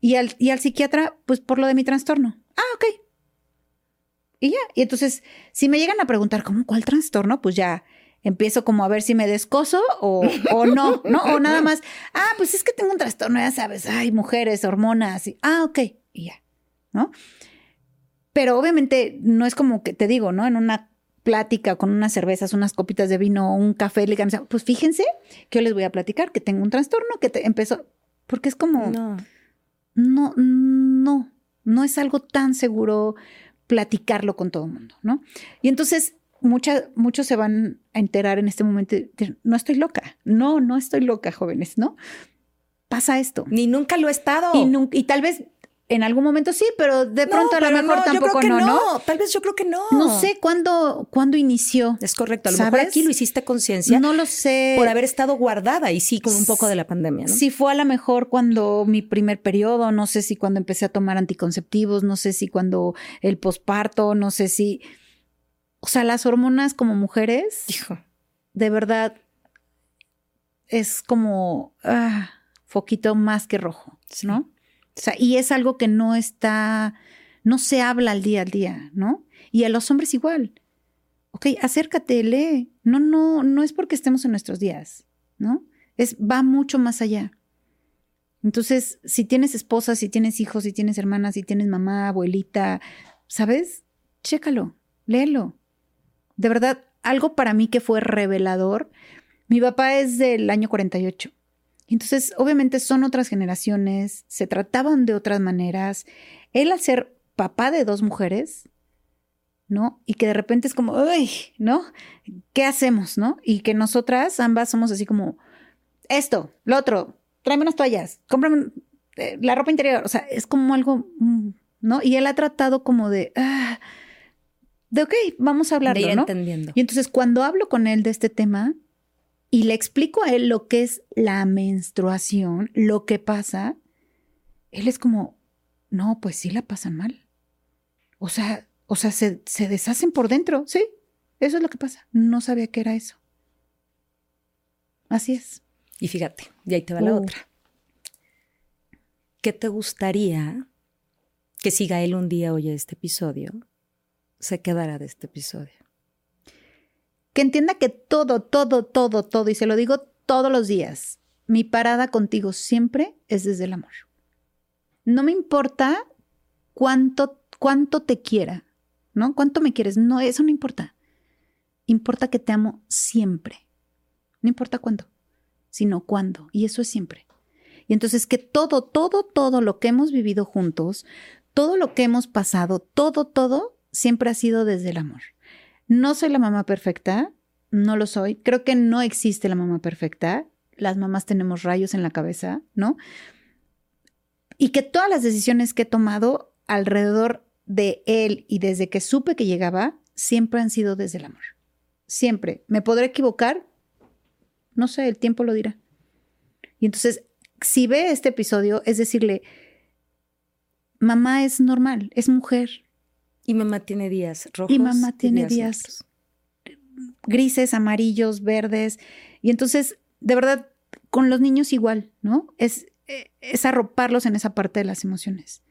Speaker 1: Y al, y al psiquiatra, pues por lo de mi trastorno. Ah, ok, y ya, y entonces, si me llegan a preguntar, ¿cómo cuál trastorno? Pues ya empiezo como a ver si me descoso o, o no, ¿no? O nada más, ah, pues es que tengo un trastorno, ya sabes, ay, mujeres, hormonas, y, ah, ok, y ya, ¿no? Pero obviamente no es como que te digo, ¿no? En una plática con unas cervezas, unas copitas de vino, un café, le pues fíjense que yo les voy a platicar que tengo un trastorno que te empezó, porque es como, no, no, no, no es algo tan seguro platicarlo con todo el mundo, ¿no? Y entonces muchos se van a enterar en este momento, no estoy loca, no, no estoy loca, jóvenes, ¿no? Pasa esto.
Speaker 2: Ni nunca lo he estado.
Speaker 1: Y, y tal vez en algún momento sí, pero de pronto a lo mejor tampoco no, no,
Speaker 2: Tal vez yo creo que no.
Speaker 1: No sé cuándo, cuándo inició.
Speaker 2: Es correcto. A lo mejor aquí lo hiciste conciencia.
Speaker 1: No lo sé.
Speaker 2: Por haber estado guardada y sí, con un poco de la pandemia. ¿no?
Speaker 1: Sí, fue a lo mejor cuando mi primer periodo, no sé si cuando empecé a tomar anticonceptivos, no sé si cuando el posparto, no sé si. O sea, las hormonas como mujeres.
Speaker 2: Hijo.
Speaker 1: De verdad. Es como. Ah, foquito más que rojo, ¿no? O sea, y es algo que no está, no se habla al día al día, ¿no? Y a los hombres igual. Ok, acércate, lee. No, no, no es porque estemos en nuestros días, ¿no? Es, va mucho más allá. Entonces, si tienes esposa, si tienes hijos, si tienes hermanas, si tienes mamá, abuelita, ¿sabes? Chécalo, léelo. De verdad, algo para mí que fue revelador. Mi papá es del año 48 entonces, obviamente son otras generaciones, se trataban de otras maneras. Él al ser papá de dos mujeres, ¿no? Y que de repente es como, uy, ¿no? ¿Qué hacemos, no? Y que nosotras ambas somos así como, esto, lo otro, tráeme unas toallas, cómprame eh, la ropa interior, o sea, es como algo, mm, ¿no? Y él ha tratado como de, ah, de ok, vamos a hablarlo,
Speaker 2: de
Speaker 1: ¿no?
Speaker 2: entendiendo.
Speaker 1: Y entonces cuando hablo con él de este tema, y le explico a él lo que es la menstruación, lo que pasa, él es como, no, pues sí la pasan mal. O sea, o sea, se, se deshacen por dentro, sí, eso es lo que pasa. No sabía que era eso. Así es.
Speaker 2: Y fíjate, y ahí te va la
Speaker 1: Uh.
Speaker 2: otra. ¿Qué te gustaría que si Gael un día oye este episodio, se quedara de este episodio?
Speaker 1: Que entienda que todo, todo, todo, todo, y se lo digo todos los días, mi parada contigo siempre es desde el amor. No me importa cuánto, cuánto te quiera, ¿no? ¿Cuánto me quieres? No, eso no importa. Importa que te amo siempre. No importa cuándo, sino cuándo. Y eso es siempre. Y entonces que todo, todo, todo lo que hemos vivido juntos, todo lo que hemos pasado, todo, todo, siempre ha sido desde el amor. No soy la mamá perfecta, no lo soy. Creo que no existe la mamá perfecta. Las mamás tenemos rayos en la cabeza, ¿no? Y que todas las decisiones que he tomado alrededor de él y desde que supe que llegaba, siempre han sido desde el amor. Siempre. ¿Me podré equivocar? No sé, el tiempo lo dirá. Y entonces, si ve este episodio, es decirle, mamá es normal, es mujer,
Speaker 2: Y mamá tiene días rojos.
Speaker 1: y mamá tiene días grises, amarillos, verdes. Y entonces, de verdad, con los niños igual, ¿no? Es, eh, es arroparlos en esa parte de las emociones.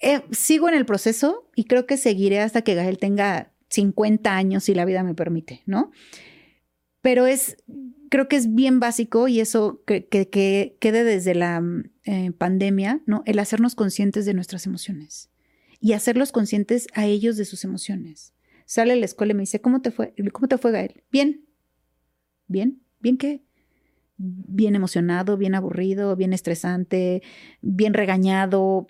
Speaker 1: Eh, sigo en el proceso y creo que seguiré hasta que Gael tenga 50 años, si la vida me permite, ¿no? Pero es, creo que es bien básico y eso que, que- que quede desde la mm, eh, pandemia, ¿no? El hacernos conscientes de nuestras emociones y hacerlos conscientes a ellos de sus emociones. Sale a la escuela y me dice, ¿cómo te fue? ¿Cómo te fue, Gael? Bien. ¿Bien? ¿Bien qué? Bien emocionado, bien aburrido, bien estresante, bien regañado.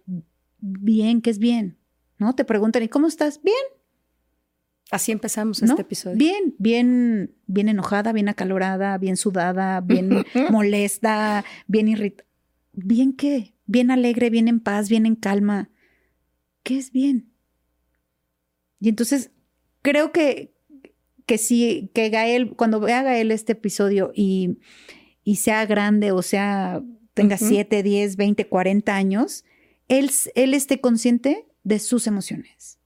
Speaker 1: Bien, ¿qué es bien? ¿No? Te preguntan, ¿y cómo estás? Bien.
Speaker 2: Así empezamos
Speaker 1: ¿no?
Speaker 2: este episodio.
Speaker 1: Bien, bien, bien enojada, bien acalorada, bien sudada, bien molesta, bien irritada. ¿Bien qué? Bien alegre, bien en paz, bien en calma. ¿Qué es bien? Y entonces creo que, que sí, que Gael, cuando vea Gael este episodio y, y sea grande o sea, tenga
Speaker 2: Ujú.
Speaker 1: 7, 10, 20, 40 años, él, él esté consciente de sus emociones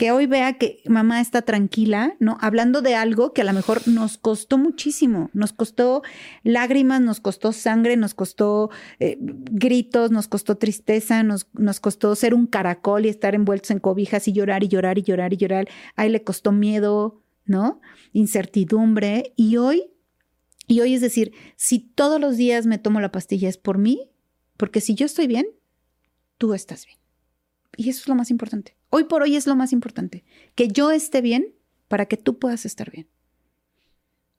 Speaker 1: que hoy vea que mamá está tranquila, ¿no? Hablando de algo que a lo mejor nos costó muchísimo, nos costó lágrimas, nos costó sangre, nos costó eh, gritos, nos costó tristeza, nos, nos costó ser un caracol y estar envueltos en cobijas y llorar y llorar y llorar y llorar. A él le costó miedo, ¿no? Incertidumbre. Y hoy, y hoy es decir, si todos los días me tomo la pastilla es por mí, porque si yo estoy bien, tú estás bien. Y eso es lo más importante. Hoy por hoy es lo más importante. Que yo esté bien para que tú puedas estar bien.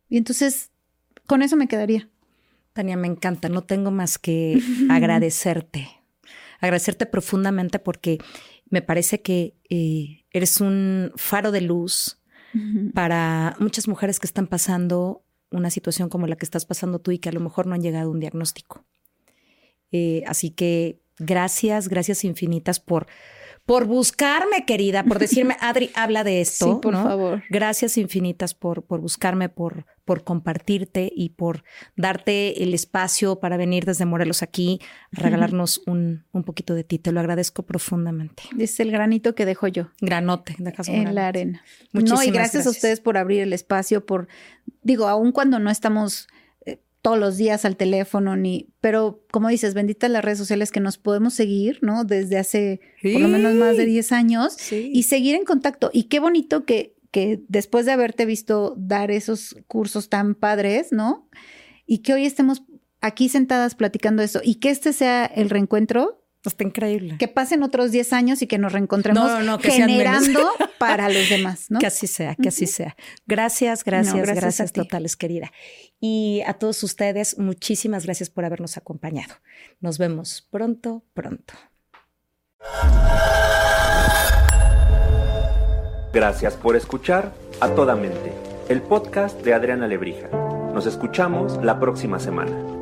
Speaker 1: Y entonces, con eso me quedaría.
Speaker 2: Tania, me encanta. No tengo más que agradecerte. Agradecerte profundamente porque me parece que eh, eres un faro de luz para muchas mujeres que están pasando una situación como la que estás pasando tú y que a lo mejor no han llegado a un diagnóstico. Eh, así que gracias, gracias infinitas por, por buscarme, querida, por decirme, Adri, habla de esto.
Speaker 1: Sí, por
Speaker 2: ¿no?
Speaker 1: favor.
Speaker 2: Gracias infinitas por, por buscarme, por, por compartirte y por darte el espacio para venir desde Morelos aquí a regalarnos un, un poquito de ti. Te lo agradezco profundamente.
Speaker 1: Es el granito que dejo yo
Speaker 2: Granote, dejas un
Speaker 1: en
Speaker 2: granote.
Speaker 1: la arena.
Speaker 2: Muchísimas
Speaker 1: no, y gracias, a
Speaker 2: gracias.
Speaker 1: ustedes por abrir el espacio, por, digo, aun cuando no estamos todos los días al teléfono, ni, pero como dices, benditas las redes sociales que nos podemos seguir, ¿no? Desde hace por lo menos más de 10 años.
Speaker 2: Sí.
Speaker 1: y seguir en contacto. Y qué bonito que, que después de haberte visto dar esos cursos tan padres, ¿no? Y que hoy estemos aquí sentadas platicando eso y que este sea el reencuentro,
Speaker 2: Está increíble.
Speaker 1: que pasen otros 10 años y que nos reencontremos
Speaker 2: No, no, que
Speaker 1: generando para los demás, ¿no?
Speaker 2: Que así sea, que así sea. Gracias, gracias,
Speaker 1: No,
Speaker 2: gracias,
Speaker 1: gracias
Speaker 2: totales, querida. Y a todos ustedes, muchísimas gracias por habernos acompañado. Nos vemos pronto, pronto.
Speaker 3: Gracias por escuchar A Toda Mente, el podcast de Adriana Lebrija. Nos escuchamos la próxima semana.